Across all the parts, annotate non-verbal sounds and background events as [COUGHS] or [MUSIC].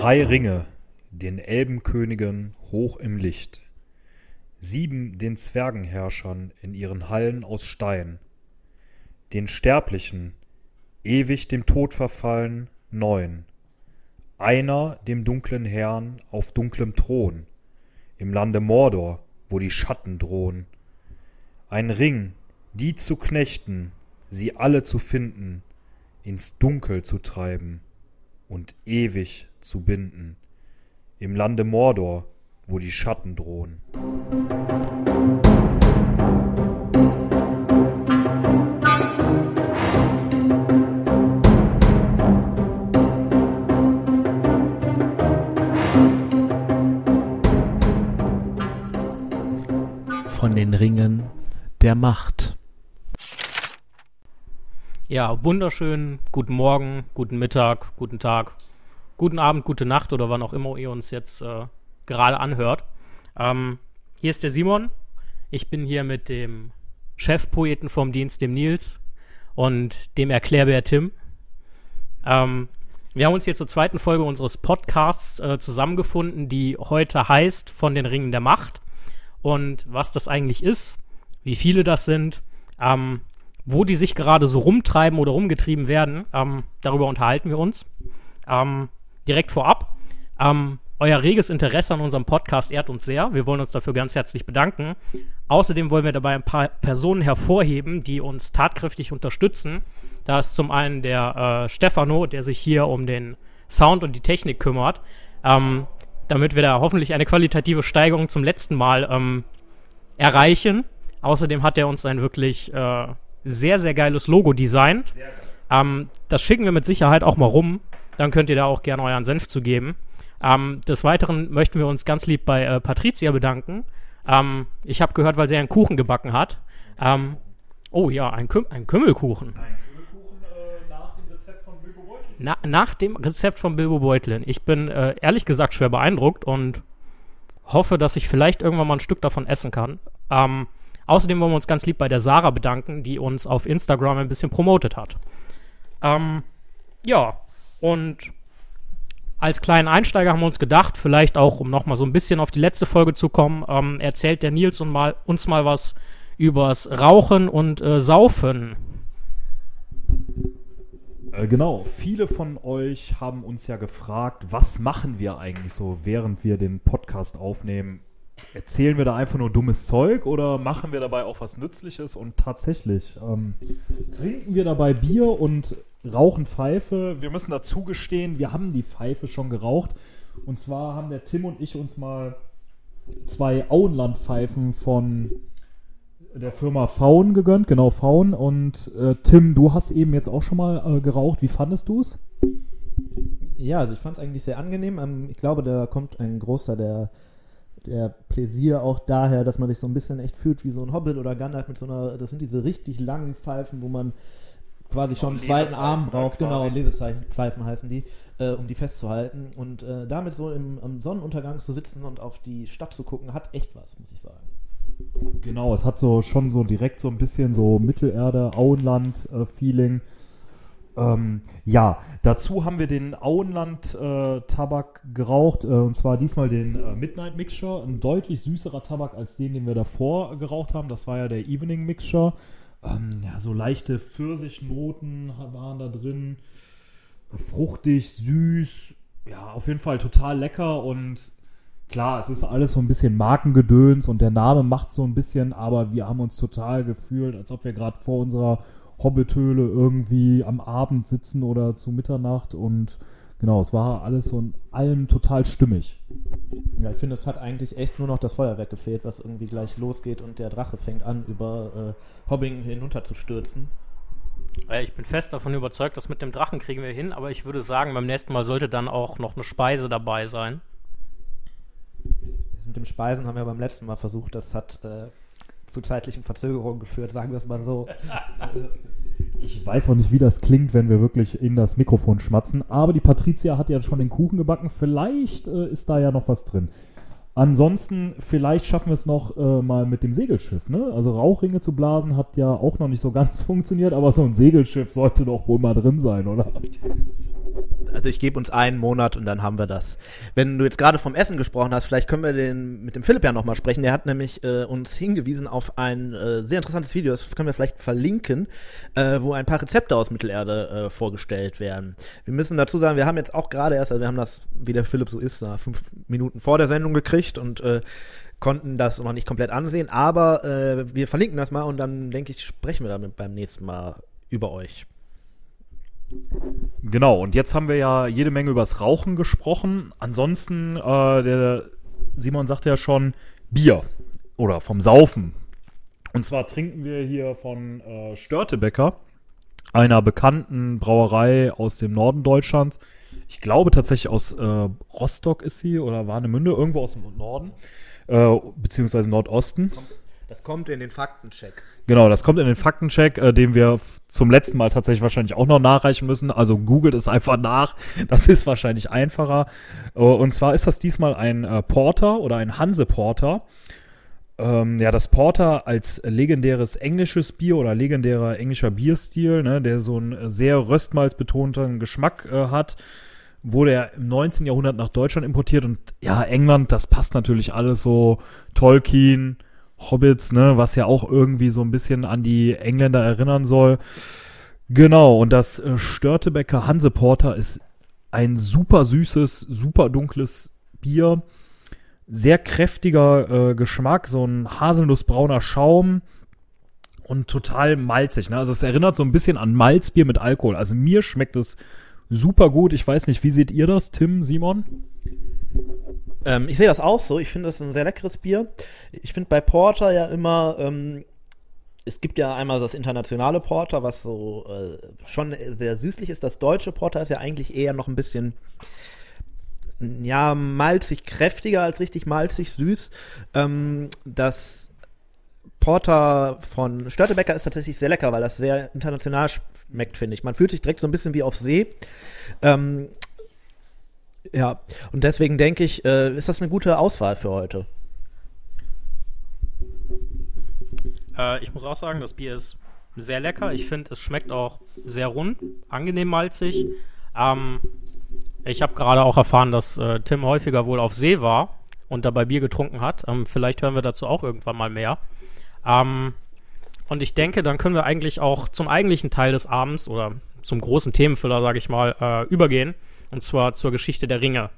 Drei Ringe, den Elbenkönigen hoch im Licht, sieben den Zwergenherrschern in ihren Hallen aus Stein, den Sterblichen, ewig dem Tod verfallen, neun, einer dem dunklen Herrn auf dunklem Thron, im Lande Mordor, wo die Schatten drohen, ein Ring, die zu knechten, sie alle zu finden, ins Dunkel zu treiben und ewig zu binden, im Lande Mordor, wo die Schatten drohen. Von den Ringen der Macht. Ja, wunderschön. Guten Morgen, guten Mittag, guten Tag, guten Abend, gute Nacht oder wann auch immer ihr uns jetzt äh, gerade anhört. Ähm, hier ist der Simon. Ich bin hier mit dem Chefpoeten vom Dienst, dem Nils, und dem Erklärbär Tim. Ähm, wir haben uns hier zur zweiten Folge unseres Podcasts äh, zusammengefunden, die heute heißt Von den Ringen der Macht. Und was das eigentlich ist, wie viele das sind, ähm, wo die sich gerade so rumtreiben oder rumgetrieben werden, ähm, darüber unterhalten wir uns. Ähm, direkt vorab. Ähm, euer reges Interesse an unserem Podcast ehrt uns sehr. Wir wollen uns dafür ganz herzlich bedanken. Außerdem wollen wir dabei ein paar Personen hervorheben, die uns tatkräftig unterstützen. Da ist zum einen der äh, Stefano, der sich hier um den Sound und die Technik kümmert, ähm, damit wir da hoffentlich eine qualitative Steigerung zum letzten Mal ähm, erreichen. Außerdem hat er uns ein wirklich äh, sehr, sehr geiles Logo designt. Ähm, das schicken wir mit Sicherheit auch mal rum. Dann könnt ihr da auch gerne euren Senf zu geben. Ähm, des Weiteren möchten wir uns ganz lieb bei äh, Patricia bedanken. Ähm, ich habe gehört, weil sie einen Kuchen gebacken hat. Ähm, oh ja, ein, Küm ein Kümmelkuchen. Ein Kümmelkuchen äh, nach dem Rezept von Bilbo Beutlin. Na, nach dem Rezept von Bilbo Beutlin. Ich bin äh, ehrlich gesagt schwer beeindruckt und hoffe, dass ich vielleicht irgendwann mal ein Stück davon essen kann. Ähm, Außerdem wollen wir uns ganz lieb bei der Sarah bedanken, die uns auf Instagram ein bisschen promotet hat. Ähm, ja, und als kleinen Einsteiger haben wir uns gedacht, vielleicht auch, um nochmal so ein bisschen auf die letzte Folge zu kommen, ähm, erzählt der Nils und mal, uns mal was übers Rauchen und äh, Saufen. Äh, genau, viele von euch haben uns ja gefragt, was machen wir eigentlich so, während wir den Podcast aufnehmen? erzählen wir da einfach nur dummes Zeug oder machen wir dabei auch was Nützliches? Und tatsächlich ähm, trinken wir dabei Bier und rauchen Pfeife. Wir müssen dazu gestehen, wir haben die Pfeife schon geraucht. Und zwar haben der Tim und ich uns mal zwei Auenlandpfeifen von der Firma Faun gegönnt, genau Faun. Und äh, Tim, du hast eben jetzt auch schon mal äh, geraucht. Wie fandest du es? Ja, also ich fand es eigentlich sehr angenehm. Ähm, ich glaube, da kommt ein großer der der Pläsier auch daher, dass man sich so ein bisschen echt fühlt wie so ein Hobbit oder Gandalf mit so einer, das sind diese richtig langen Pfeifen, wo man quasi schon einen zweiten Arm braucht, genau, Lesezeichen-Pfeifen heißen die, äh, um die festzuhalten. Und äh, damit so im, im, Sonnenuntergang zu sitzen und auf die Stadt zu gucken, hat echt was, muss ich sagen. Genau, es hat so schon so direkt so ein bisschen so Mittelerde, Auenland-Feeling. Äh, ähm, ja, dazu haben wir den Auenland-Tabak äh, geraucht, äh, und zwar diesmal den äh, Midnight Mixture, ein deutlich süßerer Tabak als den, den wir davor geraucht haben. Das war ja der Evening Mixture. Ähm, ja, so leichte Pfirsichnoten waren da drin, fruchtig, süß, ja, auf jeden Fall total lecker und klar, es ist alles so ein bisschen Markengedöns und der Name macht so ein bisschen, aber wir haben uns total gefühlt, als ob wir gerade vor unserer Hobbithöhle irgendwie am Abend sitzen oder zu Mitternacht und genau, es war alles so in allem total stimmig. Ja, ich finde, es hat eigentlich echt nur noch das Feuerwerk gefehlt, was irgendwie gleich losgeht und der Drache fängt an, über äh, Hobbing hinunterzustürzen. Ich bin fest davon überzeugt, dass mit dem Drachen kriegen wir hin, aber ich würde sagen, beim nächsten Mal sollte dann auch noch eine Speise dabei sein. Mit dem Speisen haben wir beim letzten Mal versucht, das hat äh, zu zeitlichen Verzögerungen geführt, sagen wir es mal so. [LAUGHS] Ich weiß auch nicht, wie das klingt, wenn wir wirklich in das Mikrofon schmatzen, aber die Patricia hat ja schon den Kuchen gebacken. Vielleicht äh, ist da ja noch was drin. Ansonsten, vielleicht schaffen wir es noch äh, mal mit dem Segelschiff. Ne? Also Rauchringe zu blasen hat ja auch noch nicht so [LAUGHS] ganz funktioniert, aber so ein Segelschiff sollte doch wohl mal drin sein, oder? Also ich gebe uns einen Monat und dann haben wir das. Wenn du jetzt gerade vom Essen gesprochen hast, vielleicht können wir den, mit dem Philipp ja nochmal sprechen. Der hat nämlich äh, uns hingewiesen auf ein äh, sehr interessantes Video, das können wir vielleicht verlinken, äh, wo ein paar Rezepte aus Mittelerde äh, vorgestellt werden. Wir müssen dazu sagen, wir haben jetzt auch gerade erst, also wir haben das, wie der Philipp so ist, na, fünf Minuten vor der Sendung gekriegt und äh, konnten das noch nicht komplett ansehen, aber äh, wir verlinken das mal und dann denke ich, sprechen wir damit beim nächsten Mal über euch. Genau, und jetzt haben wir ja jede Menge übers Rauchen gesprochen. Ansonsten, äh, der Simon sagte ja schon Bier oder vom Saufen. Und zwar trinken wir hier von äh, Störtebecker, einer bekannten Brauerei aus dem Norden Deutschlands. Ich glaube tatsächlich aus äh, Rostock ist sie oder Warnemünde, irgendwo aus dem Norden, äh, beziehungsweise Nordosten. Das kommt in den Faktencheck. Genau, das kommt in den Faktencheck, äh, den wir zum letzten Mal tatsächlich wahrscheinlich auch noch nachreichen müssen. Also googelt es einfach nach. Das ist wahrscheinlich einfacher. Äh, und zwar ist das diesmal ein äh, Porter oder ein Hanse Porter. Ähm, ja, das Porter als legendäres englisches Bier oder legendärer englischer Bierstil, ne, der so einen sehr röstmalzbetonten Geschmack äh, hat, wurde er im 19. Jahrhundert nach Deutschland importiert und ja, England, das passt natürlich alles so Tolkien, Hobbits, ne, was ja auch irgendwie so ein bisschen an die Engländer erinnern soll. Genau, und das äh, Störtebecker Hanseporter ist ein super süßes, super dunkles Bier. Sehr kräftiger äh, Geschmack, so ein haselnussbrauner Schaum und total malzig. Ne? Also es erinnert so ein bisschen an Malzbier mit Alkohol. Also mir schmeckt es super gut. Ich weiß nicht, wie seht ihr das, Tim, Simon? Ähm, ich sehe das auch so. Ich finde das ein sehr leckeres Bier. Ich finde bei Porter ja immer, ähm, es gibt ja einmal das internationale Porter, was so äh, schon sehr süßlich ist. Das deutsche Porter ist ja eigentlich eher noch ein bisschen, ja, malzig kräftiger als richtig malzig süß. Ähm, das Porter von Störtebecker ist tatsächlich sehr lecker, weil das sehr international schmeckt, finde ich. Man fühlt sich direkt so ein bisschen wie auf See. Ähm, ja, und deswegen denke ich, äh, ist das eine gute Auswahl für heute. Äh, ich muss auch sagen, das Bier ist sehr lecker. Ich finde, es schmeckt auch sehr rund, angenehm malzig. Ähm, ich habe gerade auch erfahren, dass äh, Tim häufiger wohl auf See war und dabei Bier getrunken hat. Ähm, vielleicht hören wir dazu auch irgendwann mal mehr. Ähm, und ich denke, dann können wir eigentlich auch zum eigentlichen Teil des Abends oder zum großen Themenfüller, sage ich mal, äh, übergehen. Und zwar zur Geschichte der Ringe.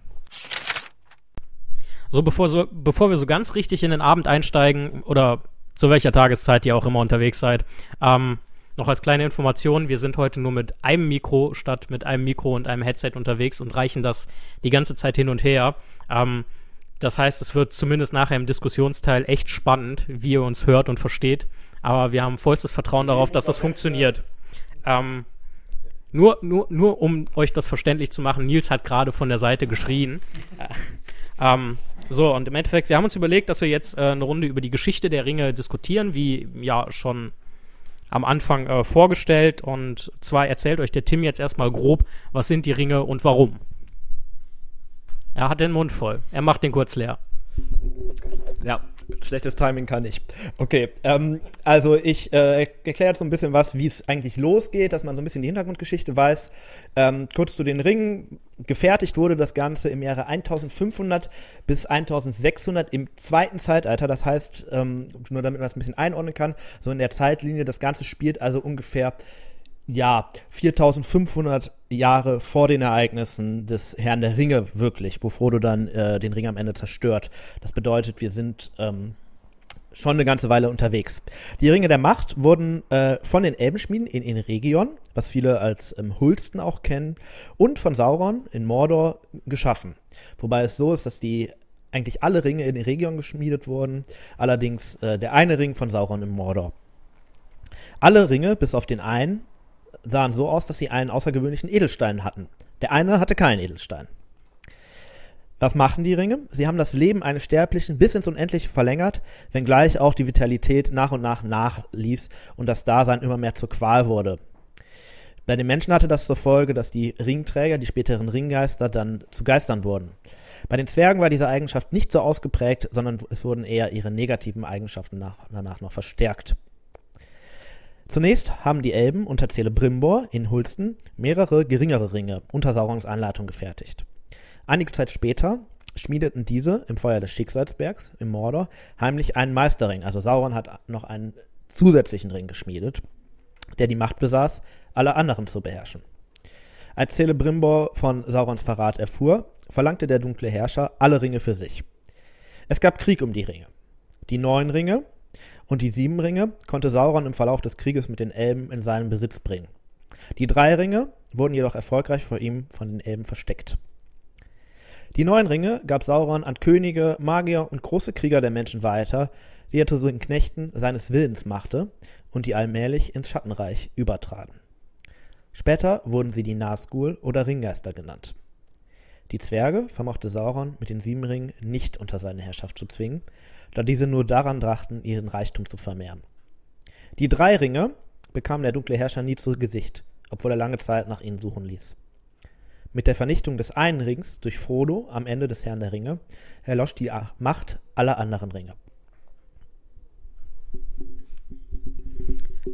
So bevor, so, bevor wir so ganz richtig in den Abend einsteigen oder zu welcher Tageszeit ihr auch immer unterwegs seid, ähm, noch als kleine Information, wir sind heute nur mit einem Mikro statt mit einem Mikro und einem Headset unterwegs und reichen das die ganze Zeit hin und her. Ähm, das heißt, es wird zumindest nachher im Diskussionsteil echt spannend, wie ihr uns hört und versteht. Aber wir haben vollstes Vertrauen darauf, dass das funktioniert. Ähm, nur, nur, nur um euch das verständlich zu machen, Nils hat gerade von der Seite geschrien. Äh, ähm, so, und im Endeffekt, wir haben uns überlegt, dass wir jetzt äh, eine Runde über die Geschichte der Ringe diskutieren, wie ja schon am Anfang äh, vorgestellt. Und zwar erzählt euch der Tim jetzt erstmal grob, was sind die Ringe und warum. Er hat den Mund voll. Er macht den kurz leer. Ja, schlechtes Timing kann ich. Okay, ähm, also ich äh, erkläre so ein bisschen was, wie es eigentlich losgeht, dass man so ein bisschen die Hintergrundgeschichte weiß. Ähm, kurz zu den Ringen. Gefertigt wurde das Ganze im Jahre 1500 bis 1600 im zweiten Zeitalter. Das heißt, ähm, nur damit man das ein bisschen einordnen kann, so in der Zeitlinie, das Ganze spielt also ungefähr ja, 4500 Jahre vor den Ereignissen des Herrn der Ringe wirklich, wo Frodo dann äh, den Ring am Ende zerstört. Das bedeutet, wir sind ähm, schon eine ganze Weile unterwegs. Die Ringe der Macht wurden äh, von den Elbenschmieden in Enregion, was viele als ähm, Hulsten auch kennen, und von Sauron in Mordor geschaffen. Wobei es so ist, dass die eigentlich alle Ringe in Enregion geschmiedet wurden, allerdings äh, der eine Ring von Sauron in Mordor. Alle Ringe, bis auf den einen, sahen so aus, dass sie einen außergewöhnlichen Edelstein hatten. Der eine hatte keinen Edelstein. Was machen die Ringe? Sie haben das Leben eines Sterblichen bis ins Unendliche verlängert, wenngleich auch die Vitalität nach und nach nachließ und das Dasein immer mehr zur Qual wurde. Bei den Menschen hatte das zur Folge, dass die Ringträger, die späteren Ringgeister, dann zu Geistern wurden. Bei den Zwergen war diese Eigenschaft nicht so ausgeprägt, sondern es wurden eher ihre negativen Eigenschaften nach, danach noch verstärkt. Zunächst haben die Elben unter Celebrimbor in Hulsten mehrere geringere Ringe unter Saurons Anleitung gefertigt. Einige Zeit später schmiedeten diese im Feuer des Schicksalsbergs im Mordor heimlich einen Meisterring. Also Sauron hat noch einen zusätzlichen Ring geschmiedet, der die Macht besaß, alle anderen zu beherrschen. Als Celebrimbor von Saurons Verrat erfuhr, verlangte der dunkle Herrscher alle Ringe für sich. Es gab Krieg um die Ringe. Die neun Ringe und die sieben Ringe konnte Sauron im Verlauf des Krieges mit den Elben in seinen Besitz bringen. Die drei Ringe wurden jedoch erfolgreich vor ihm von den Elben versteckt. Die neun Ringe gab Sauron an Könige, Magier und große Krieger der Menschen weiter, die er zu den Knechten seines Willens machte und die allmählich ins Schattenreich übertraten. Später wurden sie die Nazgul oder Ringgeister genannt. Die Zwerge vermochte Sauron mit den sieben Ringen nicht unter seine Herrschaft zu zwingen, da diese nur daran dachten, ihren Reichtum zu vermehren. Die drei Ringe bekam der dunkle Herrscher nie zu Gesicht, obwohl er lange Zeit nach ihnen suchen ließ. Mit der Vernichtung des einen Rings durch Frodo am Ende des Herrn der Ringe erlosch die Macht aller anderen Ringe.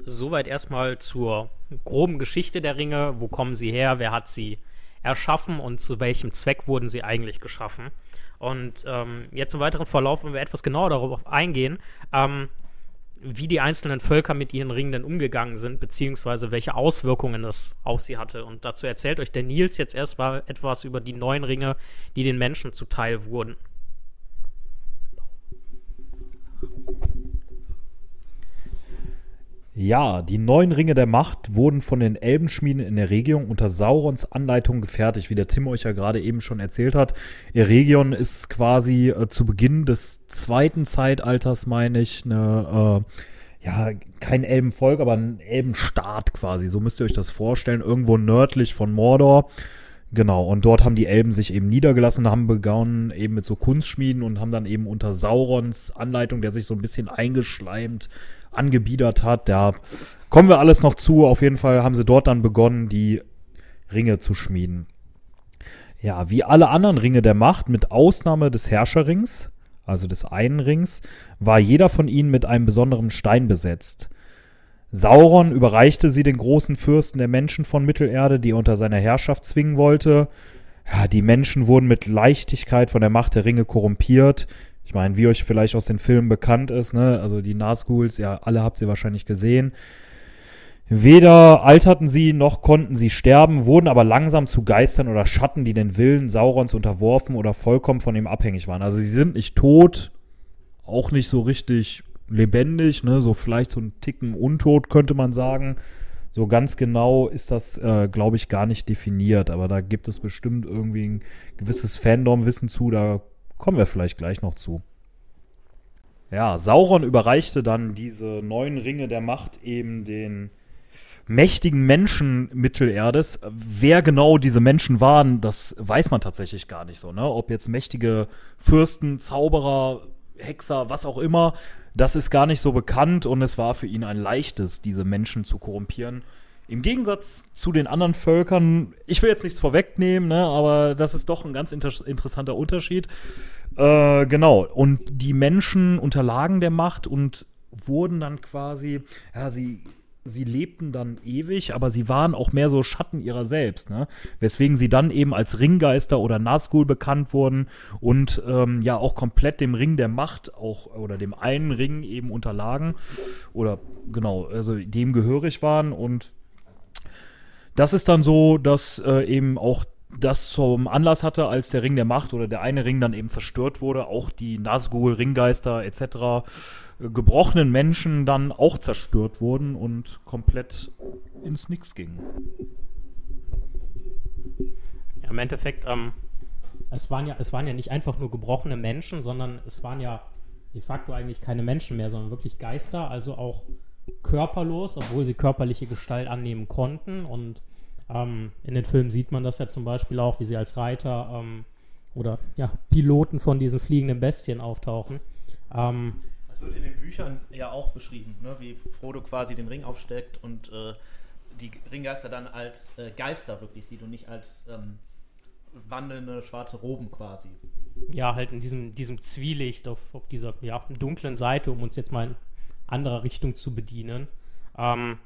Soweit erstmal zur groben Geschichte der Ringe. Wo kommen sie her? Wer hat sie erschaffen und zu welchem Zweck wurden sie eigentlich geschaffen? Und ähm, jetzt im weiteren Verlauf, wenn wir etwas genauer darauf eingehen, ähm, wie die einzelnen Völker mit ihren Ringen denn umgegangen sind, beziehungsweise welche Auswirkungen das auf sie hatte. Und dazu erzählt euch der Nils jetzt erstmal etwas über die neuen Ringe, die den Menschen zuteil wurden. Ja, die neuen Ringe der Macht wurden von den Elbenschmieden in Eregion unter Saurons Anleitung gefertigt, wie der Tim euch ja gerade eben schon erzählt hat. Eregion ist quasi äh, zu Beginn des zweiten Zeitalters, meine ich, eine, äh, ja, kein Elbenvolk, aber ein Elbenstaat quasi. So müsst ihr euch das vorstellen, irgendwo nördlich von Mordor. Genau, und dort haben die Elben sich eben niedergelassen und haben begonnen eben mit so Kunstschmieden und haben dann eben unter Saurons Anleitung, der sich so ein bisschen eingeschleimt angebiedert hat. Da kommen wir alles noch zu. Auf jeden Fall haben sie dort dann begonnen, die Ringe zu schmieden. Ja, wie alle anderen Ringe der Macht, mit Ausnahme des Herrscherrings, also des einen Rings, war jeder von ihnen mit einem besonderen Stein besetzt. Sauron überreichte sie den großen Fürsten der Menschen von Mittelerde, die er unter seiner Herrschaft zwingen wollte. Ja, die Menschen wurden mit Leichtigkeit von der Macht der Ringe korrumpiert. Ich meine, wie euch vielleicht aus den Filmen bekannt ist, ne, also die Nazguls, ja, alle habt ihr wahrscheinlich gesehen. Weder alterten sie noch konnten sie sterben, wurden aber langsam zu Geistern oder Schatten, die den Willen Saurons unterworfen oder vollkommen von ihm abhängig waren. Also sie sind nicht tot, auch nicht so richtig lebendig, ne, so vielleicht so ein Ticken untot könnte man sagen. So ganz genau ist das, äh, glaube ich, gar nicht definiert, aber da gibt es bestimmt irgendwie ein gewisses Fandom-Wissen zu, da Kommen wir vielleicht gleich noch zu. Ja, Sauron überreichte dann diese neuen Ringe der Macht eben den mächtigen Menschen Mittelerdes. Wer genau diese Menschen waren, das weiß man tatsächlich gar nicht so. Ne? Ob jetzt mächtige Fürsten, Zauberer, Hexer, was auch immer, das ist gar nicht so bekannt und es war für ihn ein leichtes, diese Menschen zu korrumpieren im Gegensatz zu den anderen Völkern, ich will jetzt nichts vorwegnehmen, ne, aber das ist doch ein ganz inter interessanter Unterschied. Äh, genau, und die Menschen unterlagen der Macht und wurden dann quasi, ja, sie, sie lebten dann ewig, aber sie waren auch mehr so Schatten ihrer selbst, ne? Weswegen sie dann eben als Ringgeister oder Nazgul bekannt wurden und ähm, ja auch komplett dem Ring der Macht auch oder dem einen Ring eben unterlagen oder genau, also dem gehörig waren und das ist dann so, dass äh, eben auch das zum Anlass hatte, als der Ring der Macht oder der eine Ring dann eben zerstört wurde, auch die Nazgul, Ringgeister etc., äh, gebrochenen Menschen dann auch zerstört wurden und komplett ins Nix gingen. Ja, Im Endeffekt, ähm, es, waren ja, es waren ja nicht einfach nur gebrochene Menschen, sondern es waren ja de facto eigentlich keine Menschen mehr, sondern wirklich Geister, also auch körperlos, obwohl sie körperliche Gestalt annehmen konnten. Und ähm, in den Filmen sieht man das ja zum Beispiel auch, wie sie als Reiter ähm, oder ja, Piloten von diesen fliegenden Bestien auftauchen. Ähm, das wird in den Büchern ja auch beschrieben, ne? wie Frodo quasi den Ring aufsteckt und äh, die Ringgeister dann als äh, Geister wirklich sieht und nicht als ähm, wandelnde schwarze Roben quasi. ja, halt in diesem, diesem Zwielicht auf, auf dieser ja, dunklen Seite, um uns jetzt mal in anderer Richtung zu bedienen. Ähm,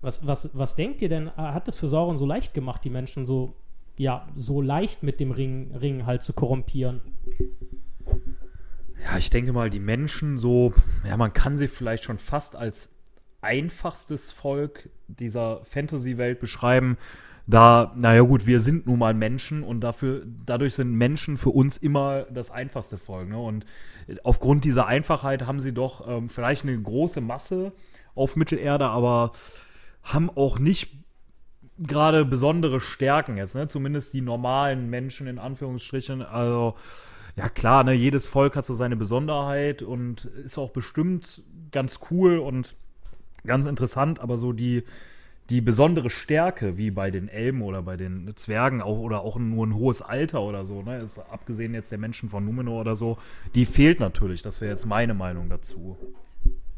was, was, was denkt ihr denn, äh, hat es für Sauron so leicht gemacht, die Menschen so, ja, so leicht mit dem Ring, Ring halt zu korrumpieren? Ja, ich denke mal, die Menschen so, ja, man kann sie vielleicht schon fast als einfachstes Volk dieser Fantasy-Welt beschreiben. Da, naja gut, wir sind nun mal Menschen und dafür, dadurch sind Menschen für uns immer das einfachste Volk. Ne? Und aufgrund dieser Einfachheit haben sie doch ähm, vielleicht eine große Masse auf Mittelerde, aber haben auch nicht gerade besondere Stärken jetzt, ne? Zumindest die normalen Menschen in Anführungsstrichen. Also, ja klar, ne, jedes Volk hat so seine Besonderheit und ist auch bestimmt ganz cool und ganz interessant, aber so die, die besondere Stärke, wie bei den Elben oder bei den Zwergen auch, oder auch nur ein hohes Alter oder so, ne, ist abgesehen jetzt der Menschen von Numenor oder so, die fehlt natürlich. Das wäre jetzt meine Meinung dazu.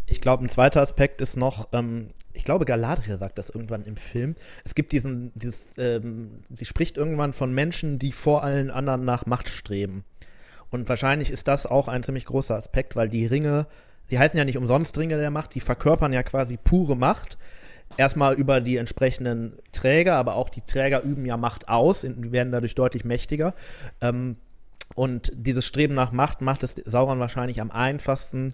Ich glaube, ein zweiter Aspekt ist noch, ähm, ich glaube, Galadriel sagt das irgendwann im Film. Es gibt diesen, dieses, ähm, sie spricht irgendwann von Menschen, die vor allen anderen nach Macht streben. Und wahrscheinlich ist das auch ein ziemlich großer Aspekt, weil die Ringe, die heißen ja nicht umsonst Ringe der Macht, die verkörpern ja quasi pure Macht. Erstmal über die entsprechenden Träger, aber auch die Träger üben ja Macht aus, die werden dadurch deutlich mächtiger. Ähm, und dieses Streben nach Macht macht es Sauron wahrscheinlich am einfachsten,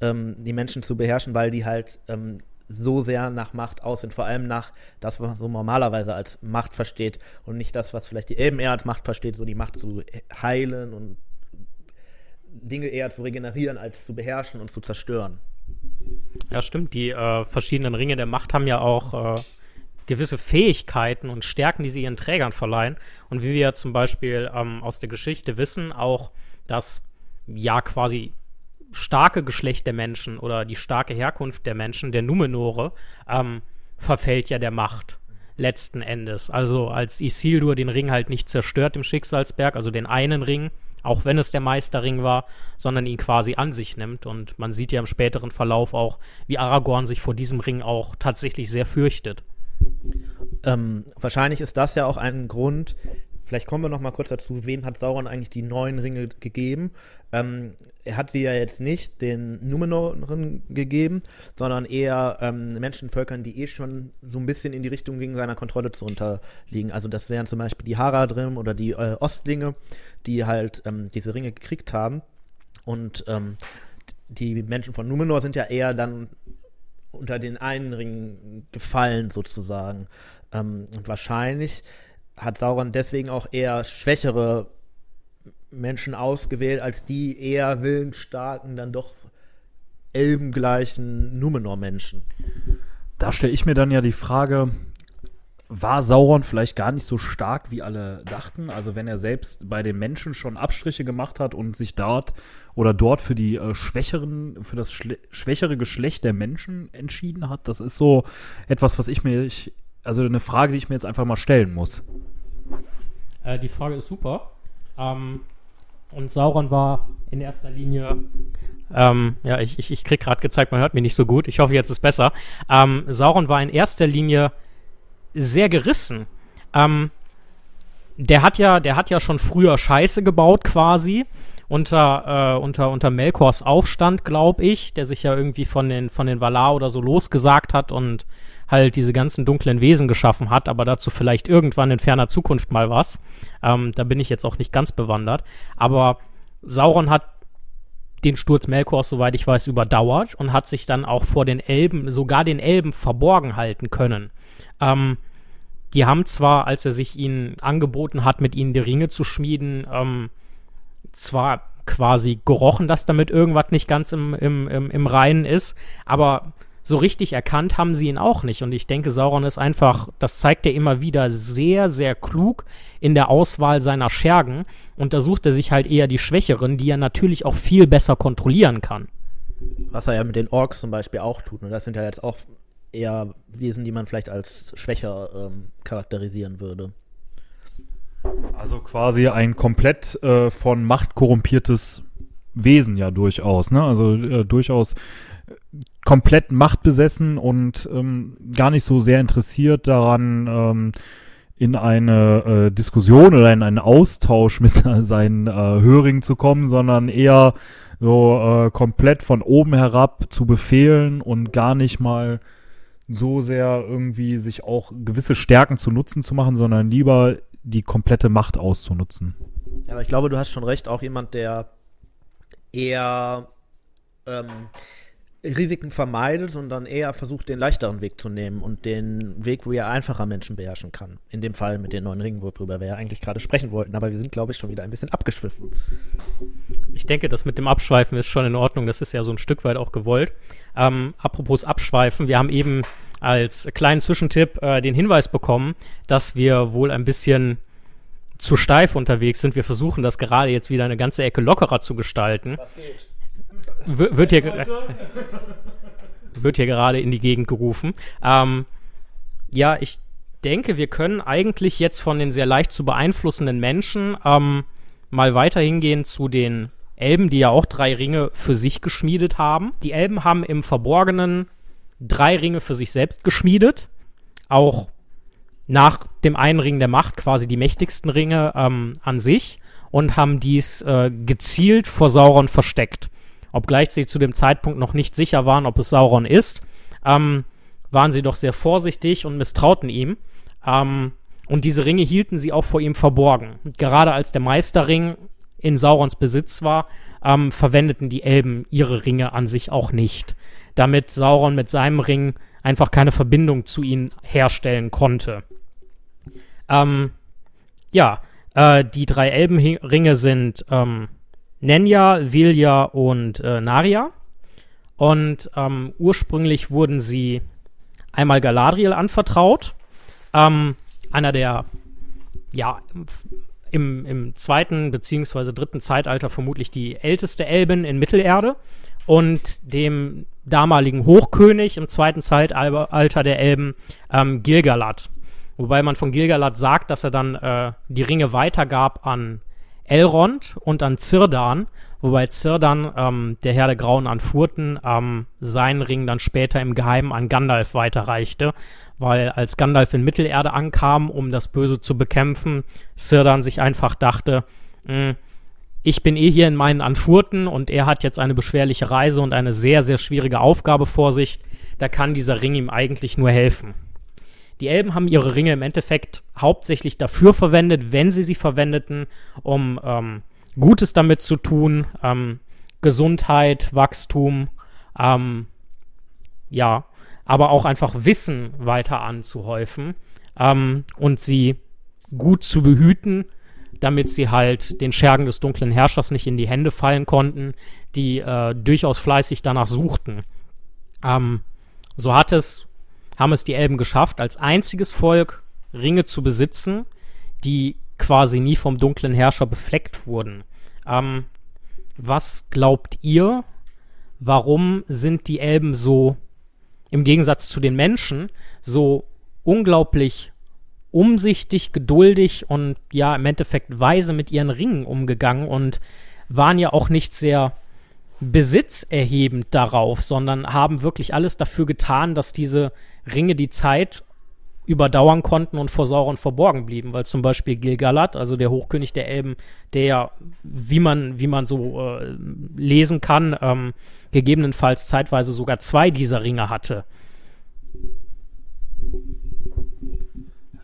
ähm, die Menschen zu beherrschen, weil die halt ähm, so sehr nach Macht aus sind. Vor allem nach das, was man so normalerweise als Macht versteht und nicht das, was vielleicht die Elben eher als Macht versteht, so die Macht zu heilen und Dinge eher zu regenerieren als zu beherrschen und zu zerstören. Ja, stimmt. Die äh, verschiedenen Ringe der Macht haben ja auch äh, gewisse Fähigkeiten und Stärken, die sie ihren Trägern verleihen. Und wie wir zum Beispiel ähm, aus der Geschichte wissen, auch das ja quasi starke Geschlecht der Menschen oder die starke Herkunft der Menschen, der Numenore, ähm, verfällt ja der Macht letzten Endes. Also als Isildur den Ring halt nicht zerstört im Schicksalsberg, also den einen Ring, auch wenn es der Meisterring war, sondern ihn quasi an sich nimmt. Und man sieht ja im späteren Verlauf auch, wie Aragorn sich vor diesem Ring auch tatsächlich sehr fürchtet. Ähm, wahrscheinlich ist das ja auch ein Grund, vielleicht kommen wir noch mal kurz dazu, wem hat Sauron eigentlich die neuen Ringe gegeben? Ähm, er hat sie ja jetzt nicht den Numenoren gegeben, sondern eher ähm, Menschenvölkern, die eh schon so ein bisschen in die Richtung gegen seiner Kontrolle zu unterliegen. Also das wären zum Beispiel die Haradrim oder die äh, Ostlinge, die halt ähm, diese Ringe gekriegt haben. Und ähm, die Menschen von Numenor sind ja eher dann unter den einen Ring gefallen sozusagen. Ähm, und wahrscheinlich hat Sauron deswegen auch eher schwächere Menschen ausgewählt, als die eher willensstarken, dann doch elbengleichen Numenor-Menschen. Da stelle ich mir dann ja die Frage, war Sauron vielleicht gar nicht so stark, wie alle dachten? Also wenn er selbst bei den Menschen schon Abstriche gemacht hat und sich dort oder dort für die äh, schwächeren, für das schwächere Geschlecht der Menschen entschieden hat, das ist so etwas, was ich mir, also eine Frage, die ich mir jetzt einfach mal stellen muss. Äh, die Frage ist super. Ähm, und Sauron war in erster Linie. Ähm, ja, ich, ich, ich krieg gerade gezeigt, man hört mich nicht so gut. Ich hoffe, jetzt ist besser. Ähm, Sauron war in erster Linie sehr gerissen. Ähm, der hat ja, der hat ja schon früher Scheiße gebaut, quasi unter, äh, unter, unter Melkors Aufstand, glaube ich, der sich ja irgendwie von den, von den Valar oder so losgesagt hat und halt diese ganzen dunklen Wesen geschaffen hat, aber dazu vielleicht irgendwann in ferner Zukunft mal was. Ähm, da bin ich jetzt auch nicht ganz bewandert. Aber Sauron hat den Sturz Melkors, soweit ich weiß, überdauert und hat sich dann auch vor den Elben, sogar den Elben, verborgen halten können. Ähm, die haben zwar, als er sich ihnen angeboten hat, mit ihnen die Ringe zu schmieden, ähm, zwar quasi gerochen, dass damit irgendwas nicht ganz im, im, im, im Reinen ist, aber so richtig erkannt haben sie ihn auch nicht. Und ich denke, Sauron ist einfach, das zeigt er immer wieder, sehr, sehr klug in der Auswahl seiner Schergen. Und da sucht er sich halt eher die Schwächeren, die er natürlich auch viel besser kontrollieren kann. Was er ja mit den Orks zum Beispiel auch tut. Und das sind ja jetzt auch eher Wesen, die man vielleicht als schwächer ähm, charakterisieren würde. Also quasi ein komplett äh, von Macht korrumpiertes Wesen ja durchaus, ne? Also äh, durchaus äh, komplett machtbesessen und ähm, gar nicht so sehr interessiert daran, ähm, in eine äh, Diskussion oder in einen Austausch [LAUGHS] mit seinen äh, Hörigen zu kommen, sondern eher so äh, komplett von oben herab zu befehlen und gar nicht mal so sehr irgendwie sich auch gewisse Stärken zu nutzen zu machen, sondern lieber die komplette Macht auszunutzen. Ja, aber ich glaube, du hast schon recht, auch jemand, der eher ähm, Risiken vermeidet, sondern eher versucht, den leichteren Weg zu nehmen und den Weg, wo er einfacher Menschen beherrschen kann. In dem Fall mit den neuen Ringen, worüber wir ja eigentlich gerade sprechen wollten, aber wir sind, glaube ich, schon wieder ein bisschen abgeschwiffen. Ich denke, das mit dem Abschweifen ist schon in Ordnung. Das ist ja so ein Stück weit auch gewollt. Ähm, apropos Abschweifen, wir haben eben als kleinen Zwischentipp äh, den Hinweis bekommen, dass wir wohl ein bisschen zu steif unterwegs sind. Wir versuchen das gerade jetzt wieder eine ganze Ecke lockerer zu gestalten. Was geht? Wird, hier, wird hier gerade in die Gegend gerufen. Ähm, ja, ich denke, wir können eigentlich jetzt von den sehr leicht zu beeinflussenden Menschen ähm, mal weiter hingehen zu den Elben, die ja auch drei Ringe für sich geschmiedet haben. Die Elben haben im Verborgenen drei Ringe für sich selbst geschmiedet. Auch nach dem einen Ring der Macht quasi die mächtigsten Ringe ähm, an sich und haben dies äh, gezielt vor Sauron versteckt. Obgleich sie zu dem Zeitpunkt noch nicht sicher waren, ob es Sauron ist, ähm, waren sie doch sehr vorsichtig und misstrauten ihm. Ähm, und diese Ringe hielten sie auch vor ihm verborgen. Gerade als der Meisterring in Saurons Besitz war, ähm, verwendeten die Elben ihre Ringe an sich auch nicht, damit Sauron mit seinem Ring einfach keine Verbindung zu ihnen herstellen konnte. Ähm, ja, äh, die drei Elbenringe sind ähm, Nenya, Vilja und äh, Naria. Und ähm, ursprünglich wurden sie einmal Galadriel anvertraut. Ähm, einer der, ja, im, im zweiten beziehungsweise dritten Zeitalter vermutlich die älteste Elbin in Mittelerde und dem damaligen Hochkönig im zweiten Zeitalter der Elben, ähm, Gilgalad. Wobei man von Gilgalad sagt, dass er dann äh, die Ringe weitergab an Elrond und an Zirdan, wobei Zirdan, ähm, der Herr der Grauen an Furten, ähm, seinen Ring dann später im Geheimen an Gandalf weiterreichte, weil als Gandalf in Mittelerde ankam, um das Böse zu bekämpfen, Zirdan sich einfach dachte, hm, ich bin eh hier in meinen Anfurten und er hat jetzt eine beschwerliche Reise und eine sehr, sehr schwierige Aufgabe vor sich, da kann dieser Ring ihm eigentlich nur helfen. Die Elben haben ihre Ringe im Endeffekt hauptsächlich dafür verwendet, wenn sie sie verwendeten, um ähm, Gutes damit zu tun, ähm, Gesundheit, Wachstum, ähm, ja, aber auch einfach Wissen weiter anzuhäufen ähm, und sie gut zu behüten, damit sie halt den Schergen des dunklen Herrschers nicht in die Hände fallen konnten, die äh, durchaus fleißig danach suchten. Ähm, so hat es haben es die Elben geschafft, als einziges Volk Ringe zu besitzen, die quasi nie vom dunklen Herrscher befleckt wurden. Ähm, was glaubt ihr? Warum sind die Elben so, im Gegensatz zu den Menschen, so unglaublich umsichtig, geduldig und ja, im Endeffekt weise mit ihren Ringen umgegangen und waren ja auch nicht sehr besitzerhebend darauf, sondern haben wirklich alles dafür getan, dass diese Ringe die Zeit überdauern konnten und vor Sauron verborgen blieben, weil zum Beispiel Gilgalad, also der Hochkönig der Elben, der, wie man, wie man so äh, lesen kann, ähm, gegebenenfalls zeitweise sogar zwei dieser Ringe hatte.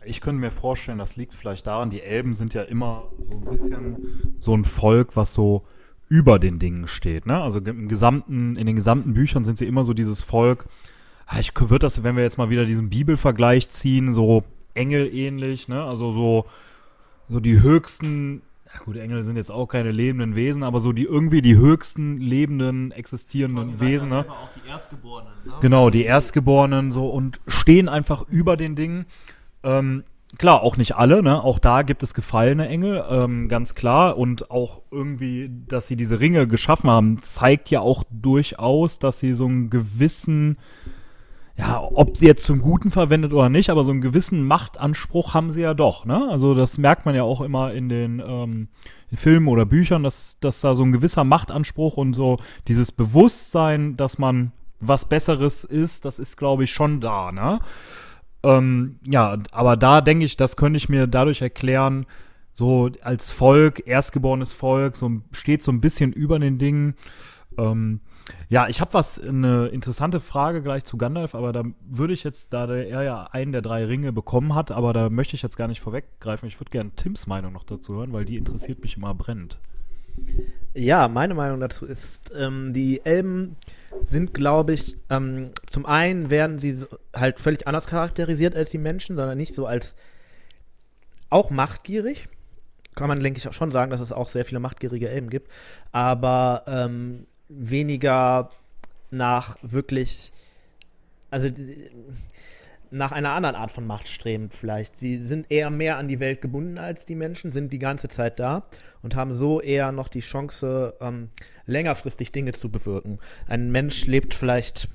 Ich könnte mir vorstellen, das liegt vielleicht daran, die Elben sind ja immer so ein bisschen so ein Volk, was so über den Dingen steht. Ne? Also im gesamten, in den gesamten Büchern sind sie immer so dieses Volk, ich würde das, wenn wir jetzt mal wieder diesen Bibelvergleich ziehen, so engelähnlich, ne? Also so, so die höchsten, ja gut, Engel sind jetzt auch keine lebenden Wesen, aber so die irgendwie die höchsten lebenden, existierenden Wesen, ne? Auch die Erstgeborenen, ne? Genau, die Erstgeborenen so und stehen einfach über den Dingen. Ähm, klar, auch nicht alle, ne? Auch da gibt es gefallene Engel, ähm, ganz klar. Und auch irgendwie, dass sie diese Ringe geschaffen haben, zeigt ja auch durchaus, dass sie so einen gewissen ja, ob sie jetzt zum Guten verwendet oder nicht, aber so einen gewissen Machtanspruch haben sie ja doch, ne? Also das merkt man ja auch immer in den ähm, in Filmen oder Büchern, dass, dass da so ein gewisser Machtanspruch und so dieses Bewusstsein, dass man was Besseres ist, das ist, glaube ich, schon da, ne? Ähm, ja, aber da denke ich, das könnte ich mir dadurch erklären, so als Volk, erstgeborenes Volk, so steht so ein bisschen über den Dingen. Ähm, ja, ich habe was, eine interessante Frage gleich zu Gandalf, aber da würde ich jetzt, da er ja einen der drei Ringe bekommen hat, aber da möchte ich jetzt gar nicht vorweggreifen. Ich würde gerne Tims Meinung noch dazu hören, weil die interessiert mich immer brennend. Ja, meine Meinung dazu ist, ähm, die Elben sind, glaube ich, ähm, zum einen werden sie halt völlig anders charakterisiert als die Menschen, sondern nicht so als auch machtgierig. Kann man, denke ich, auch schon sagen, dass es auch sehr viele machtgierige Elben gibt, aber ähm, weniger nach wirklich, also nach einer anderen Art von Macht streben vielleicht. Sie sind eher mehr an die Welt gebunden als die Menschen, sind die ganze Zeit da und haben so eher noch die Chance, ähm, längerfristig Dinge zu bewirken. Ein Mensch lebt vielleicht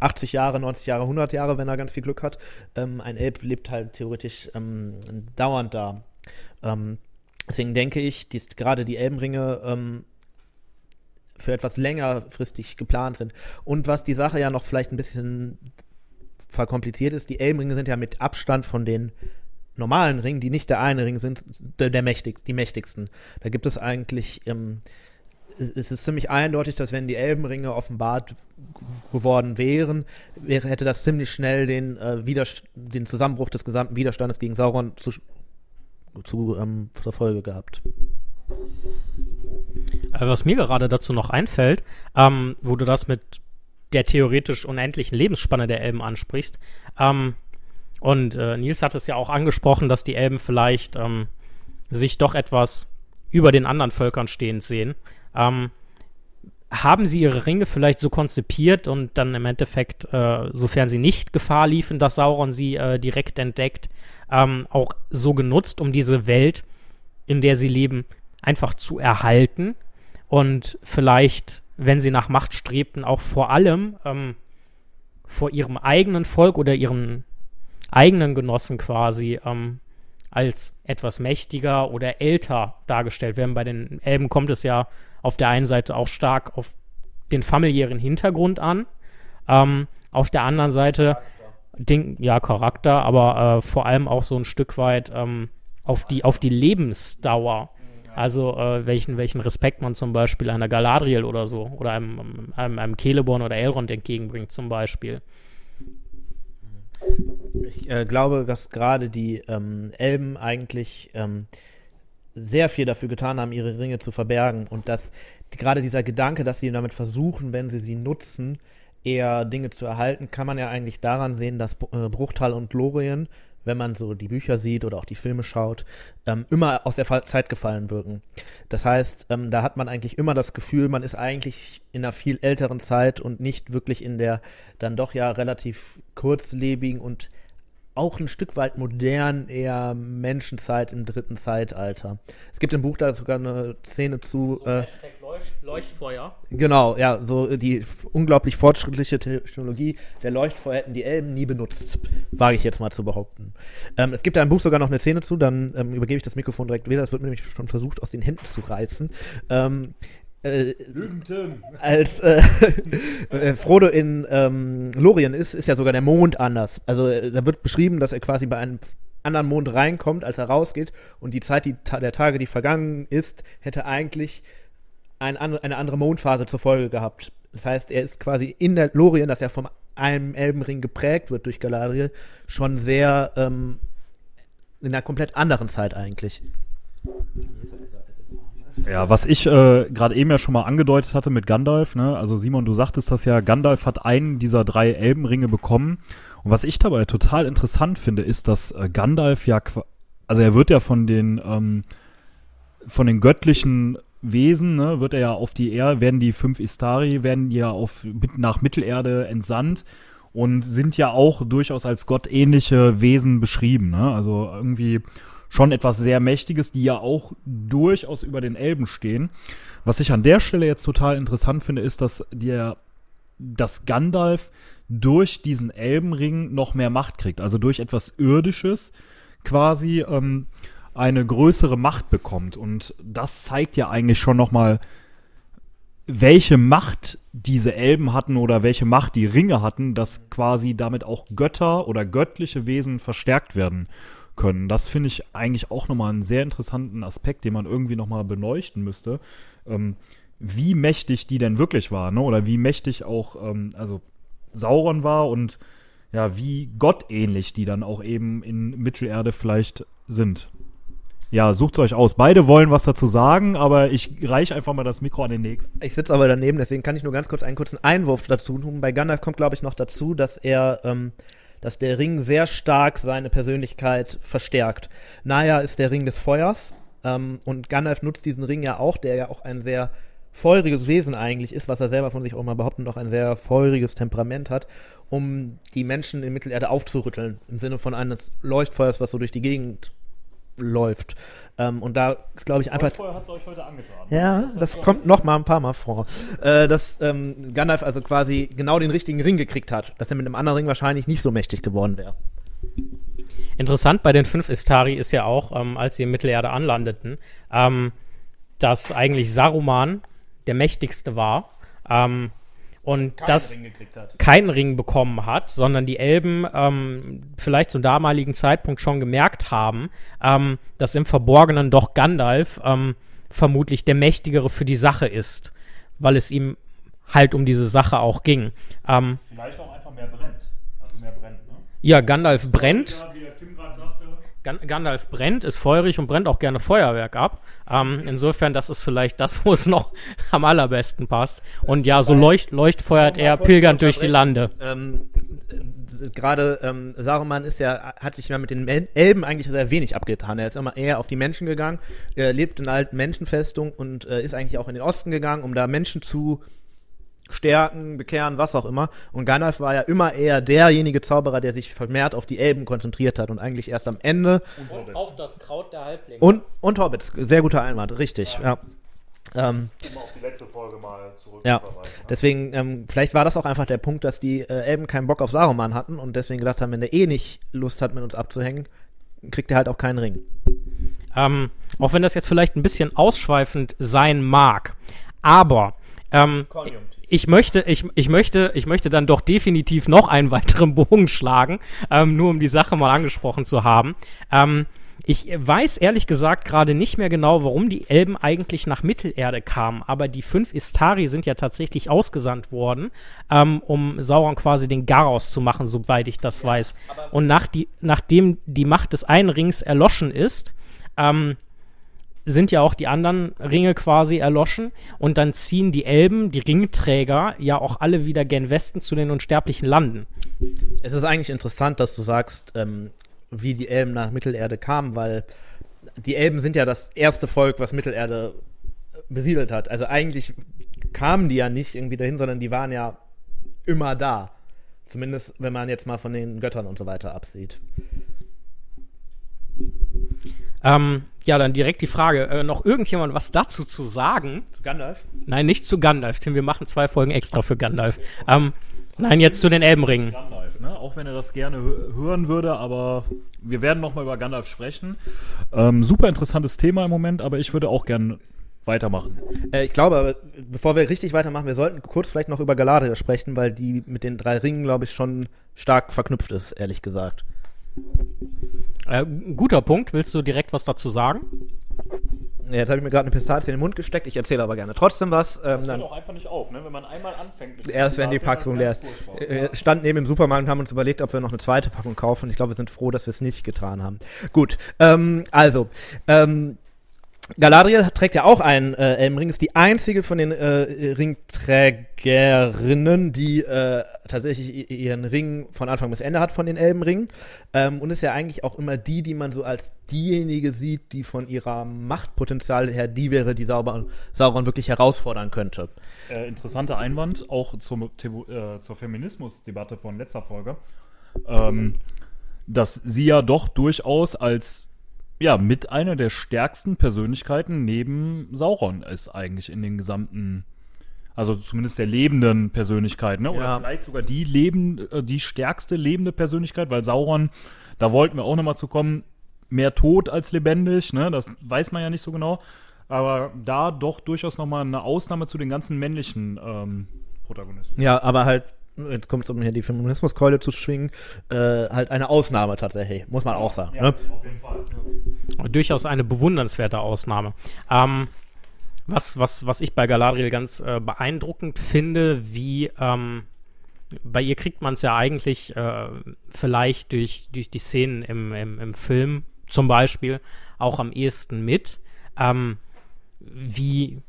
80 Jahre, 90 Jahre, 100 Jahre, wenn er ganz viel Glück hat. Ähm, ein Elb lebt halt theoretisch ähm, dauernd da. Ähm, deswegen denke ich, gerade die Elbenringe ähm, für etwas längerfristig geplant sind. Und was die Sache ja noch vielleicht ein bisschen verkompliziert ist, die Elbenringe sind ja mit Abstand von den normalen Ringen, die nicht der eine Ring sind, der, der mächtigst, die mächtigsten. Da gibt es eigentlich, ähm, es ist ziemlich eindeutig, dass wenn die Elbenringe offenbart geworden wären, wäre, hätte das ziemlich schnell den, äh, den Zusammenbruch des gesamten Widerstandes gegen Sauron zu, zu ähm, zur Folge gehabt. Äh, was mir gerade dazu noch einfällt, ähm, wo du das mit der theoretisch unendlichen Lebensspanne der Elben ansprichst. Ähm, und äh, Nils hat es ja auch angesprochen, dass die Elben vielleicht ähm, sich doch etwas über den anderen Völkern stehend sehen. Ähm, haben sie ihre Ringe vielleicht so konzipiert und dann im Endeffekt, äh, sofern sie nicht Gefahr liefen, dass Sauron sie äh, direkt entdeckt, ähm, auch so genutzt, um diese Welt, in der sie leben, einfach zu erhalten und vielleicht wenn sie nach Macht strebten, auch vor allem ähm, vor ihrem eigenen Volk oder ihren eigenen Genossen quasi ähm, als etwas mächtiger oder älter dargestellt werden. Bei den Elben kommt es ja auf der einen Seite auch stark auf den familiären Hintergrund an, ähm, auf der anderen Seite den, ja Charakter, aber äh, vor allem auch so ein Stück weit ähm, auf die auf die Lebensdauer also äh, welchen, welchen Respekt man zum Beispiel einer Galadriel oder so oder einem, einem, einem Celeborn oder Elrond entgegenbringt zum Beispiel. Ich äh, glaube, dass gerade die ähm, Elben eigentlich ähm, sehr viel dafür getan haben, ihre Ringe zu verbergen und dass die, gerade dieser Gedanke, dass sie damit versuchen, wenn sie sie nutzen, eher Dinge zu erhalten, kann man ja eigentlich daran sehen, dass äh, Bruchtal und Lorien wenn man so die Bücher sieht oder auch die Filme schaut, ähm, immer aus der Zeit gefallen wirken. Das heißt, ähm, da hat man eigentlich immer das Gefühl, man ist eigentlich in einer viel älteren Zeit und nicht wirklich in der dann doch ja relativ kurzlebigen und auch ein Stück weit modern, eher Menschenzeit im dritten Zeitalter. Es gibt im Buch da sogar eine Szene zu. So äh, Leucht Leuchtfeuer. Genau, ja, so die unglaublich fortschrittliche Technologie der Leuchtfeuer hätten die Elben nie benutzt, wage ich jetzt mal zu behaupten. Ähm, es gibt da im Buch sogar noch eine Szene zu, dann ähm, übergebe ich das Mikrofon direkt wieder, das wird nämlich schon versucht aus den Händen zu reißen. Ähm, äh, als äh, [LAUGHS] äh, Frodo in ähm, Lorien ist, ist ja sogar der Mond anders. Also äh, da wird beschrieben, dass er quasi bei einem anderen Mond reinkommt, als er rausgeht. Und die Zeit, die, der Tage, die vergangen ist, hätte eigentlich ein, eine andere Mondphase zur Folge gehabt. Das heißt, er ist quasi in der Lorien, das ja vom einem Elbenring geprägt wird durch Galadriel, schon sehr ähm, in einer komplett anderen Zeit eigentlich. Ja, was ich äh, gerade eben ja schon mal angedeutet hatte mit Gandalf, ne? also Simon, du sagtest das ja, Gandalf hat einen dieser drei Elbenringe bekommen. Und was ich dabei total interessant finde, ist, dass äh, Gandalf ja, also er wird ja von den, ähm, von den göttlichen Wesen, ne, wird er ja auf die Erde, werden die fünf Istari, werden ja auf, nach Mittelerde entsandt und sind ja auch durchaus als gottähnliche Wesen beschrieben. Ne? Also irgendwie schon etwas sehr Mächtiges, die ja auch durchaus über den Elben stehen. Was ich an der Stelle jetzt total interessant finde, ist, dass der, dass Gandalf durch diesen Elbenring noch mehr Macht kriegt, also durch etwas Irdisches quasi ähm, eine größere Macht bekommt. Und das zeigt ja eigentlich schon noch mal, welche Macht diese Elben hatten oder welche Macht die Ringe hatten, dass quasi damit auch Götter oder göttliche Wesen verstärkt werden können. Das finde ich eigentlich auch nochmal einen sehr interessanten Aspekt, den man irgendwie nochmal beleuchten müsste. Ähm, wie mächtig die denn wirklich war, ne? oder wie mächtig auch, ähm, also Sauron war und ja, wie gottähnlich die dann auch eben in Mittelerde vielleicht sind. Ja, sucht euch aus. Beide wollen was dazu sagen, aber ich reiche einfach mal das Mikro an den nächsten. Ich sitze aber daneben, deswegen kann ich nur ganz kurz einen kurzen Einwurf dazu tun. Bei Gandalf kommt, glaube ich, noch dazu, dass er, ähm, dass der Ring sehr stark seine Persönlichkeit verstärkt. Naya ist der Ring des Feuers ähm, und Gandalf nutzt diesen Ring ja auch, der ja auch ein sehr feuriges Wesen eigentlich ist, was er selber von sich auch mal behauptet, auch ein sehr feuriges Temperament hat, um die Menschen in Mittelerde aufzurütteln. Im Sinne von eines Leuchtfeuers, was so durch die Gegend läuft. Ähm, und da ist, glaube ich, einfach. hat es euch heute angetan. Ja, das kommt noch mal ein paar Mal vor. Äh, dass ähm, Gandalf also quasi genau den richtigen Ring gekriegt hat. Dass er mit einem anderen Ring wahrscheinlich nicht so mächtig geworden wäre. Interessant bei den fünf Istari ist ja auch, ähm, als sie in Mittelerde anlandeten, ähm, dass eigentlich Saruman der mächtigste war. Und Keinen das Ring keinen Ring bekommen hat, sondern die Elben ähm, vielleicht zum damaligen Zeitpunkt schon gemerkt haben, ähm, dass im Verborgenen doch Gandalf ähm, vermutlich der Mächtigere für die Sache ist, weil es ihm halt um diese Sache auch ging. Ähm, Vielleicht auch einfach mehr brennt. Also mehr brennt, ne? ja, Gandalf brennt. wie der Tim gerade sagte. Gan Gandalf brennt, ist feurig und brennt auch gerne Feuerwerk ab. Ähm, insofern, das ist vielleicht das, [LAUGHS] wo es noch am allerbesten passt. Und ja, so leucht, leuchtfeuert er pilgernd durch die Lande. Ähm, äh, Gerade ähm, Saruman ist ja, hat sich ja mit den El- Elben eigentlich sehr wenig abgetan. Er ist immer eher auf die Menschen gegangen, lebt in einer alten Menschenfestung und äh, ist eigentlich auch in den Osten gegangen, um da Menschen zu stärken, bekehren, was auch immer. Und Gandalf war ja immer eher derjenige Zauberer, der sich vermehrt auf die Elben konzentriert hat und eigentlich erst am Ende Und auch das Kraut der Halblinge. und und Hobbits, sehr guter Einwand, richtig, ja. Ähm, Um auf die letzte Folge mal zurück Ja. Deswegen, ähm, vielleicht war das auch einfach der Punkt, dass die äh, Elben keinen Bock auf Saruman hatten und deswegen gedacht haben, wenn der eh nicht Lust hat, mit uns abzuhängen, kriegt er halt auch keinen Ring. Ähm, auch wenn das jetzt vielleicht ein bisschen ausschweifend sein mag. Aber ähm, ich möchte, ich, ich möchte, ich möchte dann doch definitiv noch einen [LAUGHS] weiteren Bogen schlagen, ähm, nur um die Sache mal angesprochen zu haben. Ähm, ich weiß ehrlich gesagt gerade nicht mehr genau, warum die Elben eigentlich nach Mittelerde kamen, aber die fünf Istari sind ja tatsächlich ausgesandt worden, ähm, um Sauron quasi den Garaus zu machen, soweit ich das weiß. Und nach die, nachdem die Macht des einen Rings erloschen ist, ähm, sind ja auch die anderen Ringe quasi erloschen und dann ziehen die Elben, die Ringträger, ja auch alle wieder gen Westen zu den unsterblichen Landen. Es ist eigentlich interessant, dass du sagst, ähm, wie die Elben nach Mittelerde kamen, weil die Elben sind ja das erste Volk, was Mittelerde besiedelt hat. Also eigentlich kamen die ja nicht irgendwie dahin, sondern die waren ja immer da. Zumindest, wenn man jetzt mal von den Göttern und so weiter absieht. Ähm, ja, dann direkt die Frage, äh, noch irgendjemand was dazu zu sagen? Gandalf? Nein, nicht zu Gandalf, Tim, wir machen zwei Folgen extra für Gandalf. Ähm, nein, jetzt zu den Elbenringen. Gandalf, ne? Auch wenn er das gerne hö- hören würde, aber wir werden nochmal über Gandalf sprechen. Ähm, super interessantes Thema im Moment, aber ich würde auch gerne weitermachen. Äh, ich glaube, aber bevor wir richtig weitermachen, wir sollten kurz vielleicht noch über Galadriel sprechen, weil die mit den drei Ringen, glaube ich, schon stark verknüpft ist, ehrlich gesagt. Äh, guter Punkt, willst du direkt was dazu sagen? Ja, jetzt habe ich mir gerade eine Pistazie in den Mund gesteckt, ich erzähle aber gerne trotzdem was. Ähm, dann, auch einfach nicht auf, ne? Wenn man einmal anfängt mit erst wenn die Packung leer ist. Wir standen eben im Supermarkt und haben uns überlegt, ob wir noch eine zweite Packung kaufen. Ich glaube, wir sind froh, dass wir es nicht getan haben. Gut, ähm, also, ähm, Galadriel trägt ja auch einen äh, Elbenring, ist die einzige von den äh, Ringträgerinnen, die äh, tatsächlich ihren Ring von Anfang bis Ende hat von den Elbenringen. Ähm, und ist ja eigentlich auch immer die, die man so als diejenige sieht, die von ihrer Machtpotenzial her die wäre, die Sauron, Sauron wirklich herausfordern könnte. Äh, interessanter Einwand, auch zum, äh, zur Feminismusdebatte von letzter Folge, ähm, dass sie ja doch durchaus als ja mit einer der stärksten Persönlichkeiten neben Sauron ist eigentlich in den gesamten, also zumindest der lebenden Persönlichkeit, ne? Oder Ja. vielleicht sogar die leben, äh, die stärkste lebende Persönlichkeit, weil Sauron, da wollten wir auch nochmal zu kommen, mehr tot als lebendig, ne? Das weiß man ja nicht so genau. Aber da doch durchaus nochmal eine Ausnahme zu den ganzen männlichen ähm, Protagonisten. Ja, aber halt, jetzt kommt es um hier die Feminismuskeule zu schwingen, äh, halt eine Ausnahme tatsächlich, muss man auch sagen. Ja, ne? auf jeden Fall. Durchaus eine bewundernswerte Ausnahme. Ähm, was, was, was ich bei Galadriel ganz äh, beeindruckend finde, wie ähm, bei ihr kriegt man es ja eigentlich äh, vielleicht durch, durch die Szenen im, im, im Film zum Beispiel auch am ehesten mit, ähm, wie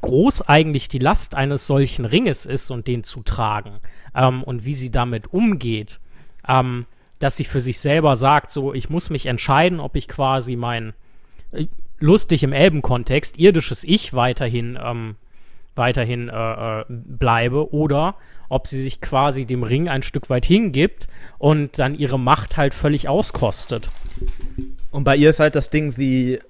groß eigentlich die Last eines solchen Ringes ist und den zu tragen ähm, und wie sie damit umgeht, ähm, dass sie für sich selber sagt, so ich muss mich entscheiden, ob ich quasi mein äh, lustig im Elbenkontext irdisches Ich weiterhin ähm, weiterhin äh, äh, bleibe oder ob sie sich quasi dem Ring ein Stück weit hingibt und dann ihre Macht halt völlig auskostet. Und bei ihr ist halt das Ding, sie.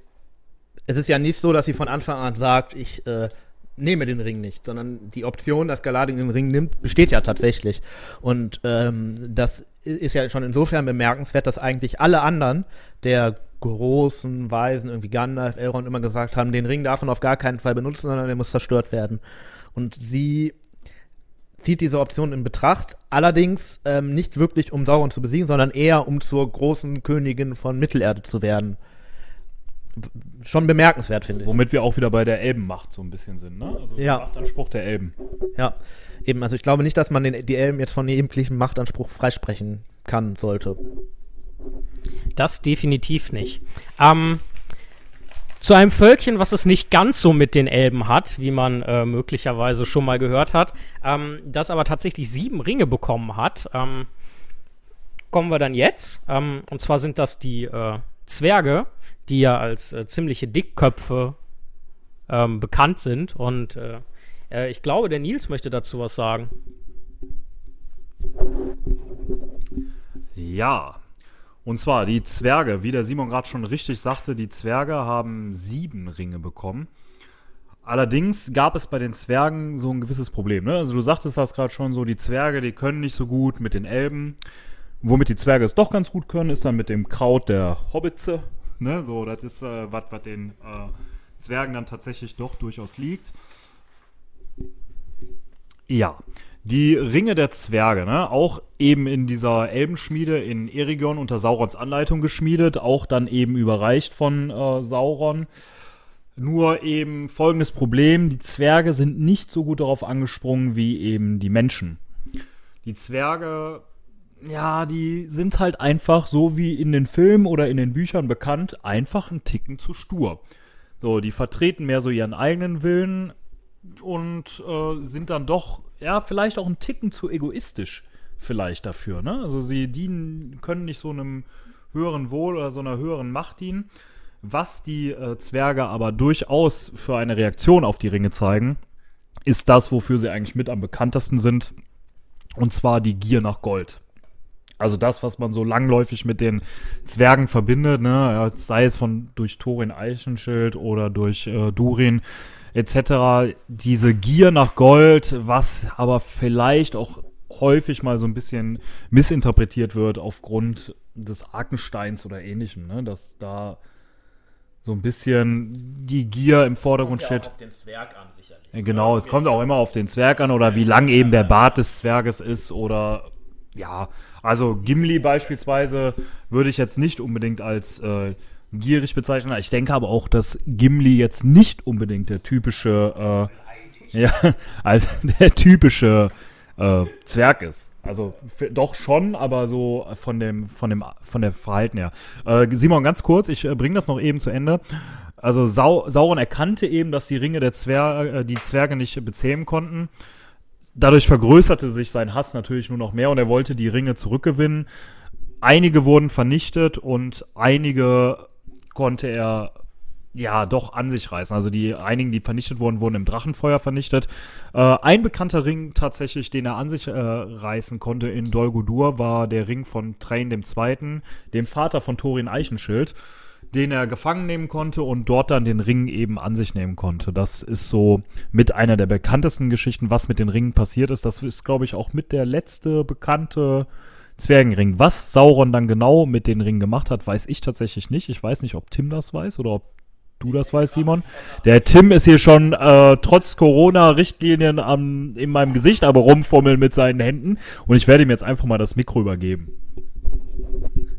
Es ist ja nicht so, dass sie von Anfang an sagt, ich äh, nehme den Ring nicht, sondern die Option, dass Galadin den Ring nimmt, besteht ja tatsächlich. Und ähm, das ist ja schon insofern bemerkenswert, dass eigentlich alle anderen der großen Weisen, irgendwie Gandalf, Elrond, immer gesagt haben, den Ring darf man auf gar keinen Fall benutzen, sondern der muss zerstört werden. Und sie zieht diese Option in Betracht, allerdings ähm, nicht wirklich, um Sauron zu besiegen, sondern eher, um zur großen Königin von Mittelerde zu werden. Schon bemerkenswert, finde ich. Womit wir auch wieder bei der Elbenmacht so ein bisschen sind, ne? Also Ja. der Machtanspruch der Elben. Ja, eben, also ich glaube nicht, dass man den, die Elben jetzt von jeglichem Machtanspruch freisprechen kann, sollte. Das definitiv nicht. Ähm, zu einem Völkchen, was es nicht ganz so mit den Elben hat, wie man äh, möglicherweise schon mal gehört hat, ähm, das aber tatsächlich sieben Ringe bekommen hat, ähm, kommen wir dann jetzt. Ähm, und zwar sind das die äh, Zwerge, die ja als äh, ziemliche Dickköpfe ähm, bekannt sind. Und äh, äh, ich glaube, der Nils möchte dazu was sagen. Ja. Und zwar die Zwerge, wie der Simon gerade schon richtig sagte, die Zwerge haben sieben Ringe bekommen. Allerdings gab es bei den Zwergen so ein gewisses Problem. Ne? Also du sagtest das gerade schon so, die Zwerge, die können nicht so gut mit den Elben. Womit die Zwerge es doch ganz gut können, ist dann mit dem Kraut der Hobbitze. Ne? So, das ist äh, was, was den äh, Zwergen dann tatsächlich doch durchaus liegt. Ja, die Ringe der Zwerge, ne? auch eben in dieser Elbenschmiede in Erigon unter Saurons Anleitung geschmiedet, auch dann eben überreicht von äh, Sauron. Nur eben folgendes Problem, die Zwerge sind nicht so gut darauf angesprungen wie eben die Menschen. Die Zwerge, ja, die sind halt einfach so wie in den Filmen oder in den Büchern bekannt, einfach einen Ticken zu stur. So, die vertreten mehr so ihren eigenen Willen und äh, sind dann doch, ja, vielleicht auch einen Ticken zu egoistisch vielleicht dafür, ne? Also sie dienen, können nicht so einem höheren Wohl oder so einer höheren Macht dienen. Was die äh, Zwerge aber durchaus für eine Reaktion auf die Ringe zeigen, ist das, wofür sie eigentlich mit am bekanntesten sind. Und zwar die Gier nach Gold. Also das, was man so langläufig mit den Zwergen verbindet, ne, ja, sei es von durch Thorin Eichenschild oder durch äh, Durin etc. Diese Gier nach Gold, was aber vielleicht auch häufig mal so ein bisschen missinterpretiert wird aufgrund des Arkensteins oder ähnlichem, ne, dass da so ein bisschen die Gier im Vordergrund steht. den Zwerg an, sicherlich. Ja, Genau, es kommt auch immer auf den Zwerg an oder wie lang eben der Bart des Zwerges ist oder ja, also Gimli beispielsweise würde ich jetzt nicht unbedingt als äh, gierig bezeichnen. Ich denke aber auch, dass Gimli jetzt nicht unbedingt der typische, äh, ja, [LAUGHS] also der typische äh, Zwerg ist. Also doch schon, aber so von dem, von dem, von der Verhalten her. Äh, Simon, ganz kurz, ich äh, bringe das noch eben zu Ende. Also Sau Sauron erkannte eben, dass die Ringe der Zwerge, äh, die Zwerge nicht bezähmen konnten. Dadurch vergrößerte sich sein Hass natürlich nur noch mehr und er wollte die Ringe zurückgewinnen. Einige wurden vernichtet und einige konnte er ja doch an sich reißen. Also die einigen, die vernichtet wurden, wurden im Drachenfeuer vernichtet. Äh, ein bekannter Ring tatsächlich, den er an sich äh, reißen konnte in Dol Guldur, war der Ring von Train dem Zweiten, dem Vater von Thorin Eichenschild, den er gefangen nehmen konnte und dort dann den Ring eben an sich nehmen konnte. Das ist so mit einer der bekanntesten Geschichten, was mit den Ringen passiert ist. Das ist, glaube ich, auch mit der letzte bekannte Zwergenring. Was Sauron dann genau mit den Ringen gemacht hat, weiß ich tatsächlich nicht. Ich weiß nicht, ob Tim das weiß oder ob du das weißt, Simon. Der Tim ist hier schon äh, trotz Corona-Richtlinien in meinem Gesicht aber rumfummeln mit seinen Händen. Und ich werde ihm jetzt einfach mal das Mikro übergeben.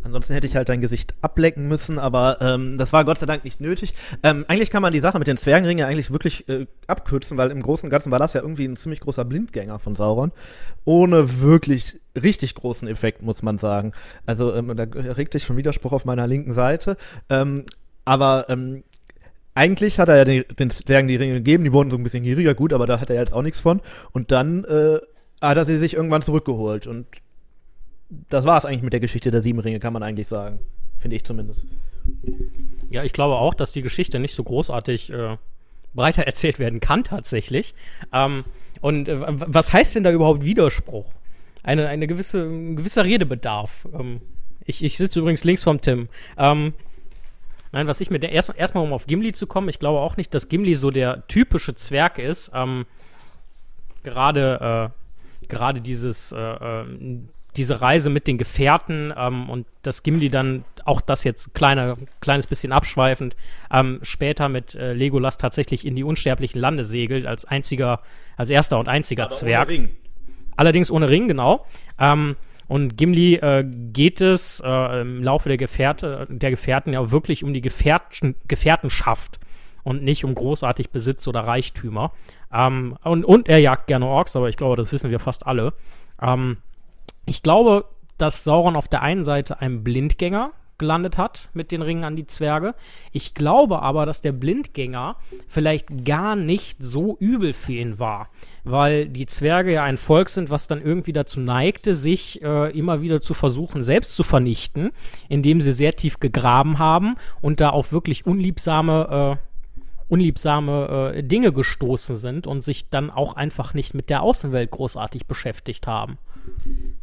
Ansonsten hätte ich halt dein Gesicht ablecken müssen, aber ähm, das war Gott sei Dank nicht nötig. Ähm, eigentlich kann man die Sache mit den Zwergenringen eigentlich wirklich äh, abkürzen, weil im Großen und Ganzen war das ja irgendwie ein ziemlich großer Blindgänger von Sauron. Ohne wirklich richtig großen Effekt, muss man sagen. Also ähm, da regt sich schon Widerspruch auf meiner linken Seite. Ähm, aber ähm, eigentlich hat er ja den, den Zwergen die Ringe gegeben, die wurden so ein bisschen gieriger, gut, aber da hat er jetzt auch nichts von. Und dann äh, hat er sie sich irgendwann zurückgeholt. Und das war es eigentlich mit der Geschichte der sieben Ringe, kann man eigentlich sagen. Finde ich zumindest. Ja, ich glaube auch, dass die Geschichte nicht so großartig äh, breiter [LAUGHS] erzählt werden kann, tatsächlich. Ähm, und äh, was heißt denn da überhaupt Widerspruch? Eine, eine gewisse, ein gewisser Redebedarf. Ähm, ich ich sitze übrigens links vom Tim. Ähm, nein, was ich mir der- erst erstmal um auf Gimli zu kommen, ich glaube auch nicht, dass Gimli so der typische Zwerg ist. Ähm, gerade äh, gerade dieses äh, ähm, diese Reise mit den Gefährten ähm, und dass Gimli dann auch das jetzt kleine, kleines bisschen abschweifend ähm, später mit äh, Legolas tatsächlich in die unsterblichen Lande segelt als einziger, als erster und einziger Zwerg. Allerdings ohne Ring, genau. Ähm, und Gimli äh, geht es äh, im Laufe der, Gefährte, der Gefährten ja wirklich um die Gefährten, Gefährtenschaft und nicht um großartig Besitz oder Reichtümer. Ähm, und, und er jagt gerne Orks, aber ich glaube, das wissen wir fast alle. Ähm, ich glaube, dass Sauron auf der einen Seite einen Blindgänger gelandet hat mit den Ringen an die Zwerge. Ich glaube aber, dass der Blindgänger vielleicht gar nicht so übel für ihn war, weil die Zwerge ja ein Volk sind, was dann irgendwie dazu neigte, sich äh, immer wieder zu versuchen, selbst zu vernichten, indem sie sehr tief gegraben haben und da auf wirklich unliebsame äh, unliebsame äh, Dinge gestoßen sind und sich dann auch einfach nicht mit der Außenwelt großartig beschäftigt haben.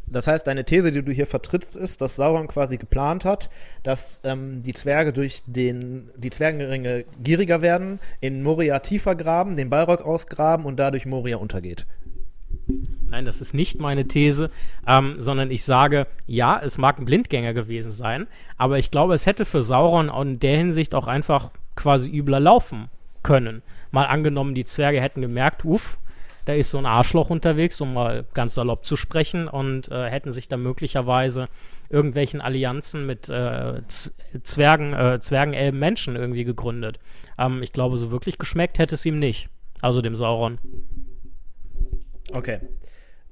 Das heißt, deine These, die du hier vertrittst, ist, dass Sauron quasi geplant hat, dass ähm, die Zwerge durch den, die Zwergenringe gieriger werden, in Moria tiefer graben, den Balrog ausgraben und dadurch Moria untergeht. Nein, das ist nicht meine These, ähm, sondern ich sage, ja, es mag ein Blindgänger gewesen sein, aber ich glaube, es hätte für Sauron in der Hinsicht auch einfach quasi übler laufen können. Mal angenommen, die Zwerge hätten gemerkt, uff, da ist so ein Arschloch unterwegs, um mal ganz salopp zu sprechen, und äh, hätten sich dann möglicherweise irgendwelchen Allianzen mit äh, Zwergen, äh, Zwergenelben Menschen irgendwie gegründet. Ähm, ich glaube, so wirklich geschmeckt hätte es ihm nicht. Also dem Sauron. Okay.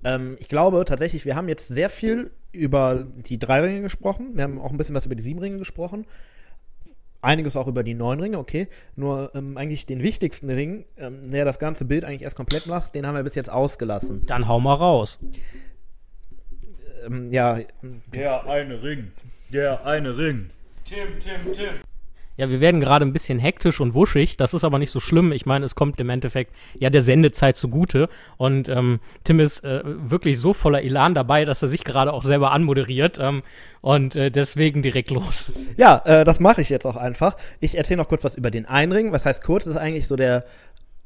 Ähm, ich glaube tatsächlich, wir haben jetzt sehr viel über die drei Ringe gesprochen. Wir haben auch ein bisschen was über die sieben Ringe gesprochen. Einiges auch über die neun Ringe, okay. Nur ähm, eigentlich den wichtigsten Ring, ähm, der das ganze Bild eigentlich erst komplett macht, den haben wir bis jetzt ausgelassen. Dann hau mal raus. Ähm, ja, Der eine Ring. Der eine Ring. Ja, wir werden gerade ein bisschen hektisch und wuschig. Das ist aber nicht so schlimm. Ich meine, es kommt im Endeffekt ja der Sendezeit zugute. Und ähm, Tim ist äh, wirklich so voller Elan dabei, dass er sich gerade auch selber anmoderiert. Ähm, und äh, deswegen direkt los. Ja, äh, das mache ich jetzt auch einfach. Ich erzähle noch kurz was über den Einring. Was heißt kurz? Das ist eigentlich so der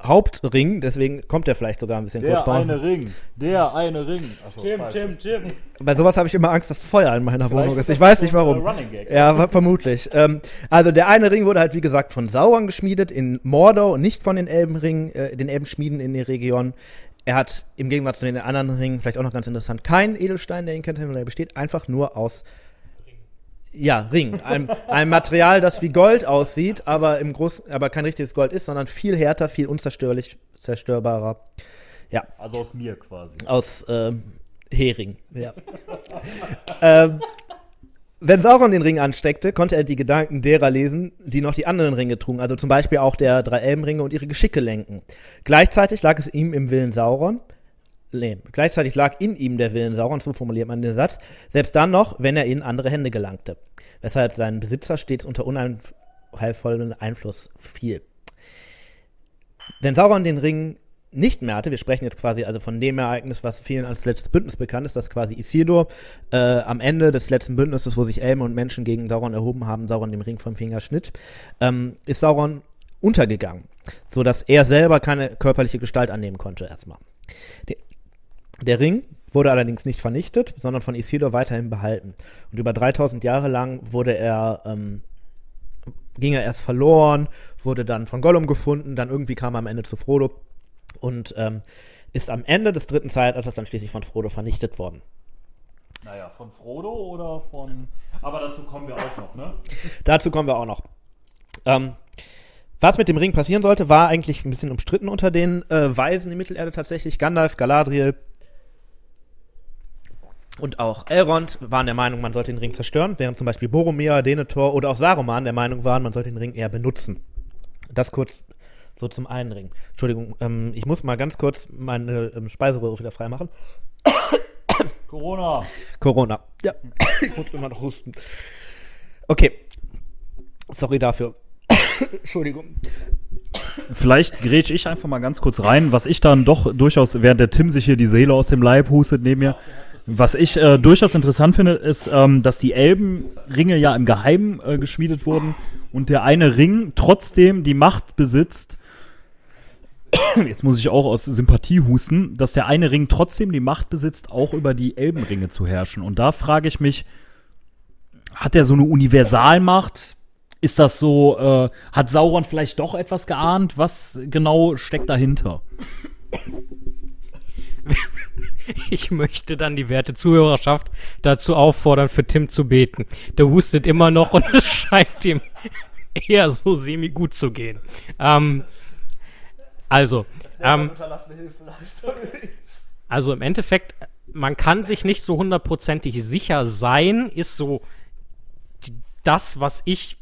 Hauptring, deswegen kommt der vielleicht sogar ein bisschen kurz. Der eine Ring. Der eine Ring. Achso, Tim, Tim, Tim. Bei sowas habe ich immer Angst, dass Feuer in meiner Wohnung ist. Ich weiß nicht warum. Running Gag. Ja, ver- vermutlich. Ähm, also der eine Ring wurde halt wie gesagt von Sauron geschmiedet in Mordor und nicht von den Elbenringen, äh, den Elbenschmieden in der Region. Er hat im Gegensatz zu den anderen Ringen, vielleicht auch noch ganz interessant, keinen Edelstein, der ihn kennt, sondern er besteht einfach nur aus ja, Ring. Ein, ein Material, das wie Gold aussieht, aber im Groß, aber kein richtiges Gold ist, sondern viel härter, viel unzerstörlich, zerstörbarer. Ja, Also aus mir quasi. aus ähm, Hering. Ja. [LAUGHS] ähm, wenn Sauron den Ring ansteckte, konnte er die Gedanken derer lesen, die noch die anderen Ringe trugen, also zum Beispiel auch der drei Elbenringe und ihre Geschicke lenken. Gleichzeitig lag es ihm im Willen Sauron, nee, gleichzeitig lag in ihm der Willen Sauron, so formuliert man den Satz, selbst dann noch, wenn er in andere Hände gelangte, weshalb sein Besitzer stets unter unheilvollem Einfluss fiel. Wenn Sauron den Ring nicht mehr hatte, wir sprechen jetzt quasi also von dem Ereignis, was vielen als letztes Bündnis bekannt ist, dass quasi Isildur äh, am Ende des letzten Bündnisses, wo sich Elben und Menschen gegen Sauron erhoben haben, Sauron den Ring vom Finger schnitt, ähm, ist Sauron untergegangen, so dass er selber keine körperliche Gestalt annehmen konnte erstmal. Der, Ring wurde allerdings nicht vernichtet, sondern von Isildur weiterhin behalten. Und über 3000 Jahre lang wurde er ähm, ging er erst verloren, wurde dann von Gollum gefunden, dann irgendwie kam er am Ende zu Frodo und ähm, ist am Ende des dritten Zeitalters dann schließlich von Frodo vernichtet worden. Naja, von Frodo oder von. Aber dazu kommen wir auch noch, ne? [LAUGHS] Dazu kommen wir auch noch. Ähm, was mit dem Ring passieren sollte, war eigentlich ein bisschen umstritten unter den äh, Weisen in Mittelerde tatsächlich. Gandalf, Galadriel und auch Elrond waren der Meinung, man sollte den Ring zerstören, während zum Beispiel Boromir, Denethor oder auch Saruman der Meinung waren, man sollte den Ring eher benutzen. Das kurz so zum einen Ring. Entschuldigung, ähm, ich muss mal ganz kurz meine ähm, Speiseröhre wieder freimachen. Corona. Corona. Ja, ich muss immer noch husten. Okay. Sorry dafür. Entschuldigung. Vielleicht grätsch ich einfach mal ganz kurz rein, was ich dann doch durchaus, während der Tim sich hier die Seele aus dem Leib hustet neben mir, was ich äh, durchaus interessant finde, ist, ähm, dass die Elbenringe ja im Geheimen äh, geschmiedet wurden und der eine Ring trotzdem die Macht besitzt, [COUGHS] jetzt muss ich auch aus Sympathie husten, dass der eine Ring trotzdem die Macht besitzt, auch über die Elbenringe zu herrschen. Und da frage ich mich, hat er so eine Universalmacht? Ist das so, äh, hat Sauron vielleicht doch etwas geahnt? Was genau steckt dahinter? [LAUGHS] Ich möchte dann die werte Zuhörerschaft dazu auffordern, für Tim zu beten. Der hustet immer noch und es [LAUGHS] scheint ihm eher so semi-gut zu gehen. Ähm, also, ähm, also im Endeffekt, man kann sich nicht so hundertprozentig sicher sein, ist so das, was ich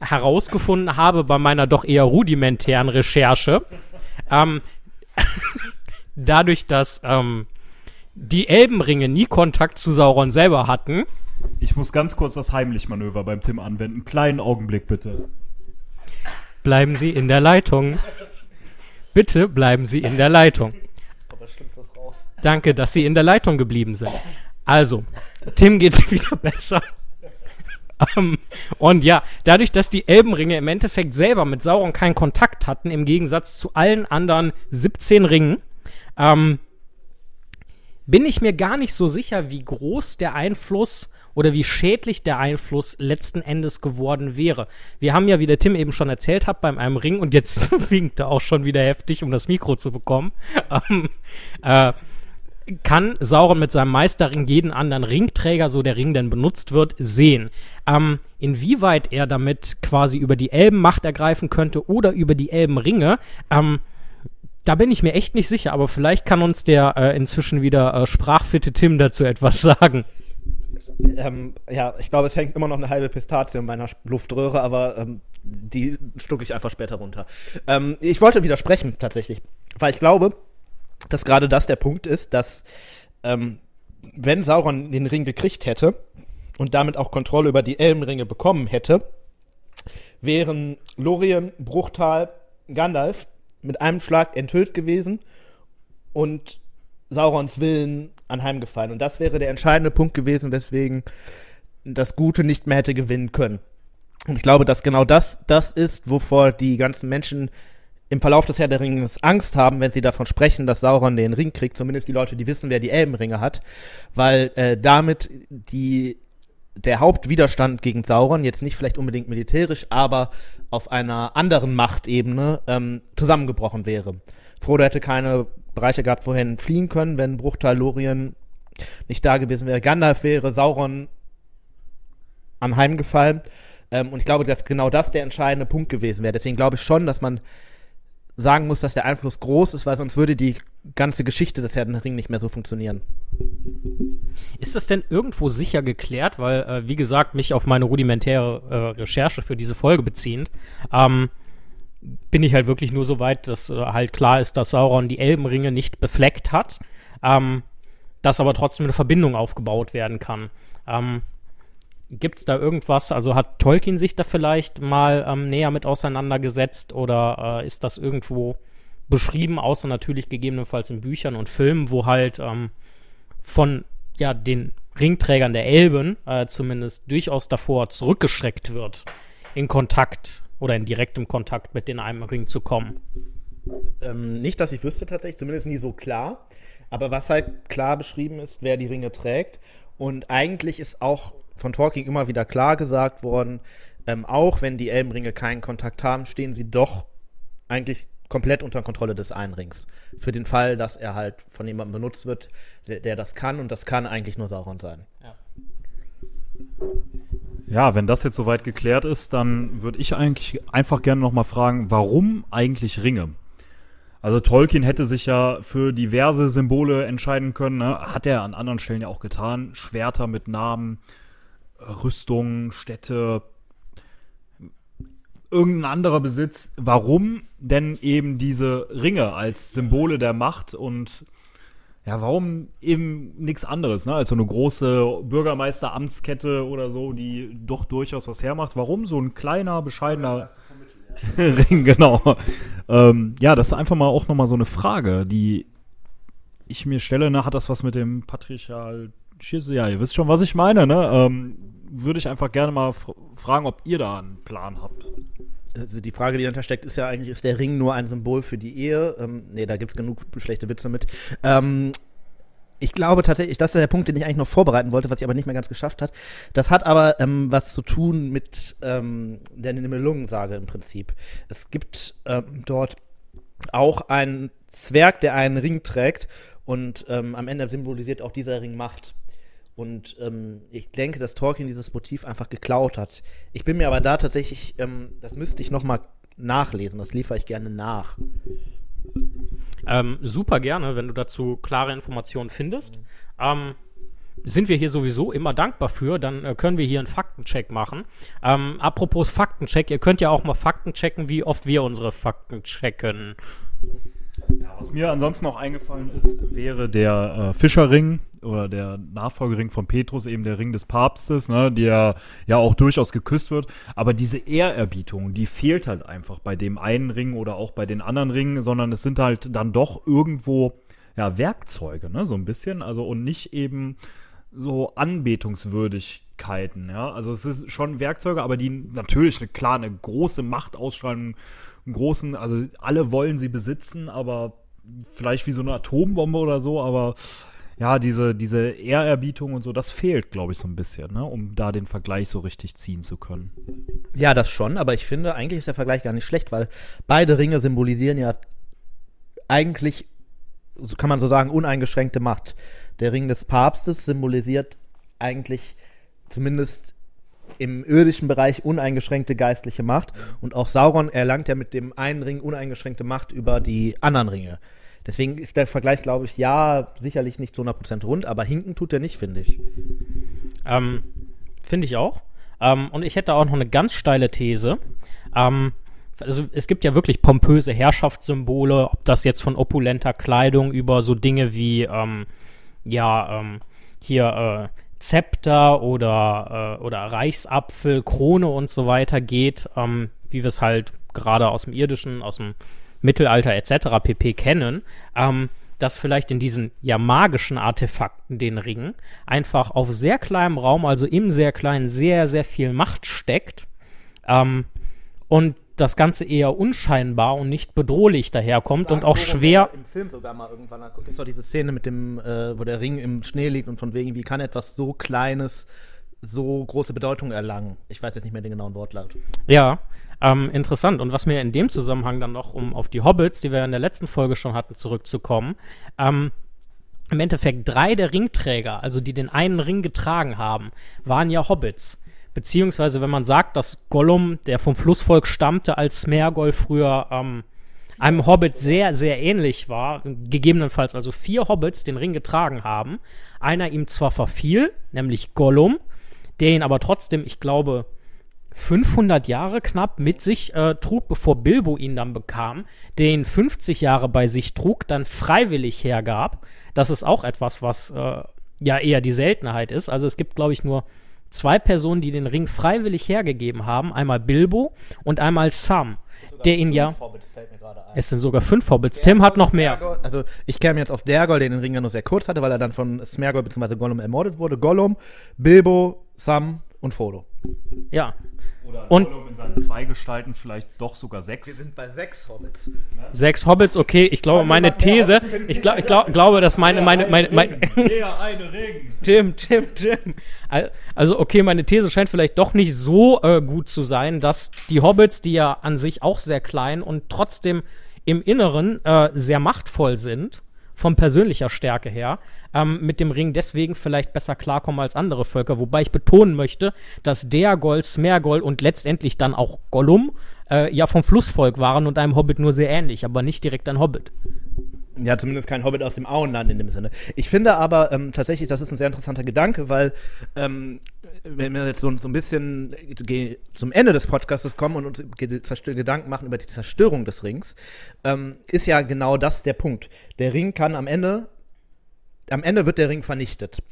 herausgefunden habe bei meiner doch eher rudimentären Recherche. Ähm, [LAUGHS] dadurch, dass ähm, die Elbenringe nie Kontakt zu Sauron selber hatten, Ich muss ganz kurz das Heimlich-Manöver beim Tim anwenden. Kleinen Augenblick bitte. bleiben Sie in der Leitung. Bitte bleiben Sie in der Leitung. Danke, dass Sie in der Leitung geblieben sind. Also, Tim geht's [LAUGHS] wieder besser. Ähm, und ja, dadurch, dass die Elbenringe im Endeffekt selber mit Sauron keinen Kontakt hatten, im Gegensatz zu allen anderen 17 Ringen, ähm, bin ich mir gar nicht so sicher, wie groß der Einfluss oder wie schädlich der Einfluss letzten Endes geworden wäre. Wir haben ja, wie der Tim eben schon erzählt hat, beim einem Ring, und jetzt [LAUGHS] winkt er auch schon wieder heftig, um das Mikro zu bekommen, [LAUGHS] ähm, äh, kann Sauron mit seinem Meisterring jeden anderen Ringträger, so der Ring denn benutzt wird, sehen. Ähm, inwieweit er damit quasi über die Elben Macht ergreifen könnte oder über die Elbenringe, ähm, da bin ich mir echt nicht sicher, aber vielleicht kann uns der äh, inzwischen wieder äh, sprachfitte Tim dazu etwas [LAUGHS] sagen. Ähm, ja, ich glaube, es hängt immer noch eine halbe Pistazie in meiner Luftröhre, aber ähm, die schlucke ich einfach später runter. Ähm, ich wollte widersprechen, tatsächlich, weil ich glaube, dass gerade das der Punkt ist, dass ähm, wenn Sauron den Ring gekriegt hätte und damit auch Kontrolle über die Elbenringe bekommen hätte, wären Lorien, Bruchtal, Gandalf mit einem Schlag enthüllt gewesen und Saurons Willen anheimgefallen. Und das wäre der entscheidende Punkt gewesen, weswegen das Gute nicht mehr hätte gewinnen können. Und ich glaube, dass genau das das ist, wovor die ganzen Menschen im Verlauf des Herr der Ringes Angst haben, wenn sie davon sprechen, dass Sauron den Ring kriegt. Zumindest die Leute, die wissen, wer die Elbenringe hat. Weil äh, damit die der Hauptwiderstand gegen Sauron, jetzt nicht vielleicht unbedingt militärisch, aber auf einer anderen Machtebene ähm, zusammengebrochen wäre. Frodo hätte keine Bereiche gehabt, wohin fliehen können, wenn Bruchtal Lorien nicht da gewesen wäre. Gandalf wäre Sauron anheimgefallen. Ähm, und ich glaube, dass genau das der entscheidende Punkt gewesen wäre. Deswegen glaube ich schon, dass man sagen muss, dass der Einfluss groß ist, weil sonst würde die ganze Geschichte des Herrn Ring nicht mehr so funktionieren. Ist das denn irgendwo sicher geklärt? Weil, äh, wie gesagt, mich auf meine rudimentäre äh, Recherche für diese Folge beziehend, ähm, bin ich halt wirklich nur so weit, dass äh, halt klar ist, dass Sauron die Elbenringe nicht befleckt hat, ähm, dass aber trotzdem eine Verbindung aufgebaut werden kann. Ähm, Gibt es da irgendwas, also hat Tolkien sich da vielleicht mal ähm, näher mit auseinandergesetzt oder äh, ist das irgendwo beschrieben, außer natürlich gegebenenfalls in Büchern und Filmen, wo halt ähm, von ja, den Ringträgern der Elben äh, zumindest durchaus davor zurückgeschreckt wird, in Kontakt oder in direktem Kontakt mit den einem Ring zu kommen. Ähm, nicht, dass ich wüsste tatsächlich, zumindest nie so klar. Aber was halt klar beschrieben ist, wer die Ringe trägt. Und eigentlich ist auch von Tolkien immer wieder klar gesagt worden, ähm, auch wenn die Elbenringe keinen Kontakt haben, stehen sie doch eigentlich komplett unter Kontrolle des einen Rings. Für den Fall, dass er halt von jemandem benutzt wird, der, der das kann und das kann eigentlich nur Sauron sein. Ja, wenn das jetzt soweit geklärt ist, dann würde ich eigentlich einfach gerne nochmal fragen, warum eigentlich Ringe? Also Tolkien hätte sich ja für diverse Symbole entscheiden können, ne? hat er an anderen Stellen ja auch getan. Schwerter mit Namen, Rüstungen, Städte, irgendein anderer Besitz. Warum denn eben diese Ringe als Symbole der Macht und ja, warum eben nichts anderes, ne? Als so eine große Bürgermeisteramtskette oder so, die doch durchaus was hermacht. Warum so ein kleiner, bescheidener [LAUGHS] Ring, genau. Ähm, ja, das ist einfach mal auch nochmal so eine Frage, die ich mir stelle. Ne? Hat das was mit dem Patriarchal Schisse? Ja, ihr wisst schon, was ich meine, ne? Ähm, würde ich einfach gerne mal fr fragen, ob ihr da einen Plan habt. Also die Frage, die dahinter steckt, ist ja eigentlich, ist der Ring nur ein Symbol für die Ehe? Ähm, nee, da gibt es genug schlechte Witze mit. Ähm, ich glaube tatsächlich, das ist der Punkt, den ich eigentlich noch vorbereiten wollte, was ich aber nicht mehr ganz geschafft hat. Das hat aber ähm, was zu tun mit ähm, der Nibelungensage im Prinzip. Es gibt ähm, dort auch einen Zwerg, der einen Ring trägt und ähm, am Ende symbolisiert auch dieser Ring Macht. Und ähm, ich denke, dass Tolkien dieses Motiv einfach geklaut hat. Ich bin mir aber da tatsächlich, ähm, das müsste ich noch mal nachlesen, das liefere ich gerne nach. Ähm, super gerne, wenn du dazu klare Informationen findest. Ähm, sind wir hier sowieso immer dankbar für, dann äh, können wir hier einen Faktencheck machen. Ähm, apropos Faktencheck, ihr könnt ja auch mal Fakten checken, wie oft wir unsere Fakten checken. Ja, was mir ansonsten noch eingefallen ist, wäre der äh, Fischerring oder der Nachfolgering von Petrus, eben der Ring des Papstes, ne, der ja auch durchaus geküsst wird. Aber diese Ehrerbietung, die fehlt halt einfach bei dem einen Ring oder auch bei den anderen Ringen, sondern es sind halt dann doch irgendwo ja Werkzeuge, ne, so ein bisschen, also und nicht eben so Anbetungswürdigkeiten, ja. Also es ist schon Werkzeuge, aber die natürlich eine klar eine große Macht ausstrahlen, einen großen, also alle wollen sie besitzen, aber vielleicht wie so eine Atombombe oder so, aber ja, diese, diese Ehrerbietung und so, das fehlt, glaube ich, so ein bisschen, ne, um da den Vergleich so richtig ziehen zu können. Ja, das schon, aber ich finde, eigentlich ist der Vergleich gar nicht schlecht, weil beide Ringe symbolisieren ja eigentlich, so kann man so sagen, uneingeschränkte Macht. Der Ring des Papstes symbolisiert eigentlich zumindest im irdischen Bereich uneingeschränkte geistliche Macht. Und auch Sauron erlangt ja mit dem einen Ring uneingeschränkte Macht über die anderen Ringe. Deswegen ist der Vergleich, glaube ich, ja, sicherlich nicht zu 100% rund, aber hinken tut er nicht, finde ich. Ähm, Finde ich auch. Ähm, und ich hätte auch noch eine ganz steile These. Ähm, also es gibt ja wirklich pompöse Herrschaftssymbole, ob das jetzt von opulenter Kleidung über so Dinge wie, ähm, ja, ähm, hier äh, Zepter oder, äh, oder Reichsapfel, Krone und so weiter geht, ähm, wie wir es halt gerade aus dem irdischen, aus dem Mittelalter etc. pp. kennen, ähm, dass vielleicht in diesen ja magischen Artefakten, den Ringen, einfach auf sehr kleinem Raum, also im sehr kleinen, sehr, sehr viel Macht steckt ähm, und das Ganze eher unscheinbar und nicht bedrohlich daherkommt und auch schwer. Im Film sogar mal irgendwann, da gibt es doch diese Szene mit dem, äh, wo der Ring im Schnee liegt und von wegen, wie kann etwas so Kleines so große Bedeutung erlangen? Ich weiß jetzt nicht mehr den genauen Wortlaut. Ja, ähm, interessant. Und was mir in dem Zusammenhang dann noch, um auf die Hobbits, die wir in der letzten Folge schon hatten, zurückzukommen, ähm, im Endeffekt drei der Ringträger, also die den einen Ring getragen haben, waren ja Hobbits. Beziehungsweise, wenn man sagt, dass Gollum, der vom Flussvolk stammte, als Smergol früher ähm, einem Hobbit sehr, sehr ähnlich war, gegebenenfalls also vier Hobbits den Ring getragen haben, einer ihm zwar verfiel, nämlich Gollum, der ihn aber trotzdem, ich glaube, 500 Jahre knapp mit sich äh, trug, bevor Bilbo ihn dann bekam, den 50 Jahre bei sich trug, dann freiwillig hergab. Das ist auch etwas, was äh, ja eher die Seltenheit ist. Also es gibt, glaube ich, nur zwei Personen, die den Ring freiwillig hergegeben haben. Einmal Bilbo und einmal Sam, der ihn ja... Es sind sogar fünf Hobbits. Tim hat noch mehr. Smergol, also ich käme jetzt auf Dergol, der den Ring ja nur sehr kurz hatte, weil er dann von Smergol bzw. Gollum ermordet wurde. Gollum, Bilbo, Sam und Frodo. Ja. Oder Und- Gollum in seinen zwei Gestalten vielleicht doch sogar sechs. Wir sind bei sechs Hobbits. Sechs Hobbits, okay. Ich glaube, meine These, ich, glaub, ich glaub, [LAUGHS] glaube, dass meine, meine, meine, meine, Der eine Ring. [LAUGHS] Tim, Tim, Tim. Al- Also, okay, meine These scheint vielleicht doch nicht so äh, gut zu sein, dass die Hobbits, die ja an sich auch sehr klein und trotzdem im Inneren äh, sehr machtvoll sind, von persönlicher Stärke her, ähm, mit dem Ring deswegen vielleicht besser klarkommen als andere Völker. Wobei ich betonen möchte, dass der Gold, Smergol und letztendlich dann auch Gollum äh, ja vom Flussvolk waren und einem Hobbit nur sehr ähnlich, aber nicht direkt ein Hobbit. Ja, zumindest kein Hobbit aus dem Auenland in dem Sinne. Ich finde aber ähm, tatsächlich, das ist ein sehr interessanter Gedanke, weil ähm, wenn wir jetzt so, so ein bisschen zum Ende des Podcasts kommen und uns Gedanken machen über die Zerstörung des Rings, ähm, ist ja genau das der Punkt. Der Ring kann am Ende, am Ende wird der Ring vernichtet.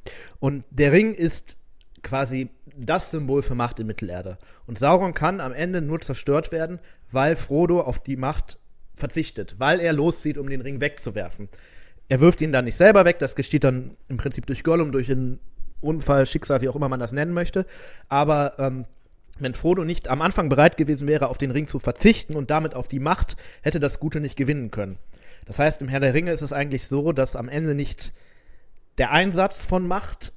Und der Ring ist quasi das Symbol für Macht in Mittelerde. Und Sauron kann am Ende nur zerstört werden, weil Frodo auf die Macht verzichtet, weil er loszieht, um den Ring wegzuwerfen. Er wirft ihn dann nicht selber weg, das geschieht dann im Prinzip durch Gollum, durch einen Unfall, Schicksal, wie auch immer man das nennen möchte. Aber ähm, wenn Frodo nicht am Anfang bereit gewesen wäre, auf den Ring zu verzichten und damit auf die Macht, hätte das Gute nicht gewinnen können. Das heißt, im Herr der Ringe ist es eigentlich so, dass am Ende nicht der Einsatz von Macht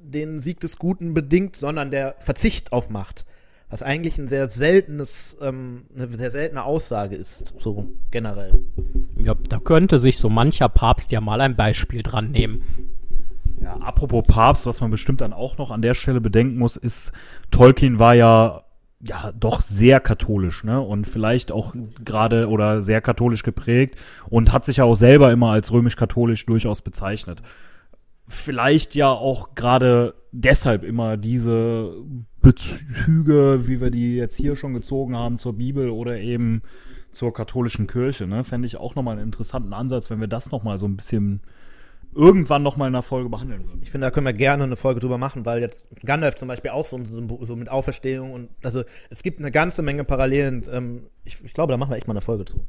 den Sieg des Guten bedingt, sondern der Verzicht auf Macht. Was eigentlich ein sehr seltenes, ähm, eine sehr seltene Aussage ist, so generell. Ja, da könnte sich so mancher Papst ja mal ein Beispiel dran nehmen. Ja, apropos Papst, was man bestimmt dann auch noch an der Stelle bedenken muss, ist, Tolkien war ja ja doch sehr katholisch, ne? Und vielleicht auch gerade oder sehr katholisch geprägt und hat sich ja auch selber immer als römisch-katholisch durchaus bezeichnet. Vielleicht ja auch gerade deshalb immer diese Bezüge, wie wir die jetzt hier schon gezogen haben zur Bibel oder eben zur katholischen Kirche, ne? Fände ich auch nochmal einen interessanten Ansatz, wenn wir das nochmal so ein bisschen irgendwann nochmal in einer Folge behandeln würden. Ich finde, da können wir gerne eine Folge drüber machen, weil jetzt Gandalf zum Beispiel auch so, so mit Auferstehung und also es gibt eine ganze Menge Parallelen. Ähm, ich, ich glaube, da machen wir echt mal eine Folge zu.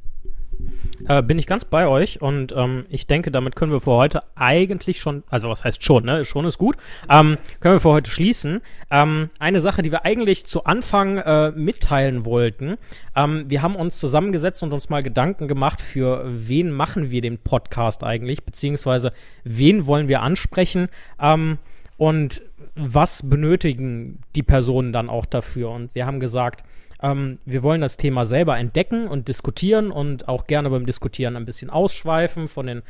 Äh, bin ich ganz bei euch und ähm, ich denke, damit können wir für heute eigentlich schon, also was heißt schon, ne? Schon ist gut. Ähm, können wir für heute schließen. Ähm, eine Sache, die wir eigentlich zu Anfang äh, mitteilen wollten. Ähm, wir haben uns zusammengesetzt und uns mal Gedanken gemacht, für wen machen wir den Podcast eigentlich, beziehungsweise wen wollen wir ansprechen ähm, und was benötigen die Personen dann auch dafür. Und wir haben gesagt, ähm, wir wollen das Thema selber entdecken und diskutieren und auch gerne beim Diskutieren ein bisschen ausschweifen von den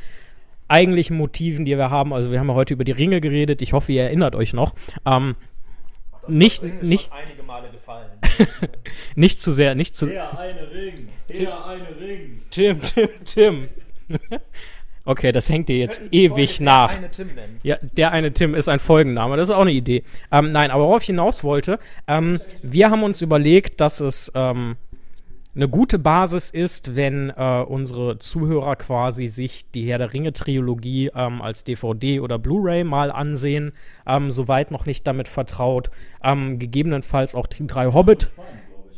eigentlichen Motiven, die wir haben. Also wir haben ja heute über die Ringe geredet. Ich hoffe, ihr erinnert euch noch. Ähm, nicht, nicht, einige Male gefallen. [LAUGHS] nicht zu sehr, nicht zu. Der eine Ring, der eine Ring. Tim, Tim, Tim. Okay, das hängt dir jetzt ewig nach. Eine Tim nennen. Ja, der eine Tim ist ein Folgenname, das ist auch eine Idee. Ähm, nein, aber worauf ich hinaus wollte, ähm, wir haben uns überlegt, dass es ähm, eine gute Basis ist, wenn äh, unsere Zuhörer quasi sich die Herr der Ringe-Trilogie ähm, als DVD oder Blu-ray mal ansehen, ähm, soweit noch nicht damit vertraut. Ähm, gegebenenfalls auch die drei Hobbit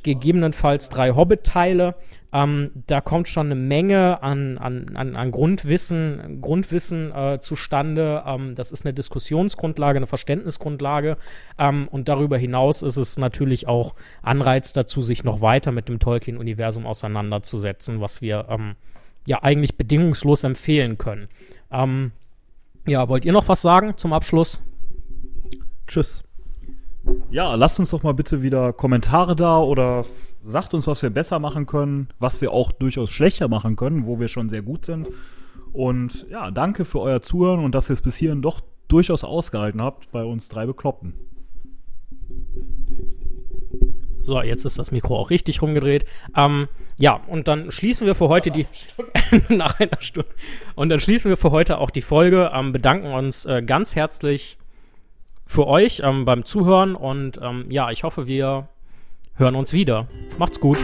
gegebenenfalls drei Hobbit-Teile. Ähm, da kommt schon eine Menge an, an, an, an Grundwissen, Grundwissen äh, zustande. Ähm, das ist eine Diskussionsgrundlage, eine Verständnisgrundlage. Ähm, und darüber hinaus ist es natürlich auch Anreiz dazu, sich noch weiter mit dem Tolkien-Universum auseinanderzusetzen, was wir ähm, ja eigentlich bedingungslos empfehlen können. Ähm, ja, wollt ihr noch was sagen zum Abschluss? Tschüss. Ja, lasst uns doch mal bitte wieder Kommentare da oder sagt uns, was wir besser machen können, was wir auch durchaus schlechter machen können, wo wir schon sehr gut sind. Und ja, danke für euer Zuhören und dass ihr es bis hierhin doch durchaus ausgehalten habt bei uns drei Bekloppten. So, jetzt ist das Mikro auch richtig rumgedreht. Ähm, ja, und dann schließen wir für heute die. [LAUGHS] nach einer Stunde. Und dann schließen wir für heute auch die Folge. Ähm, bedanken uns äh, ganz herzlich für euch ähm, beim Zuhören und ähm, ja, ich hoffe, wir hören uns wieder. Macht's gut.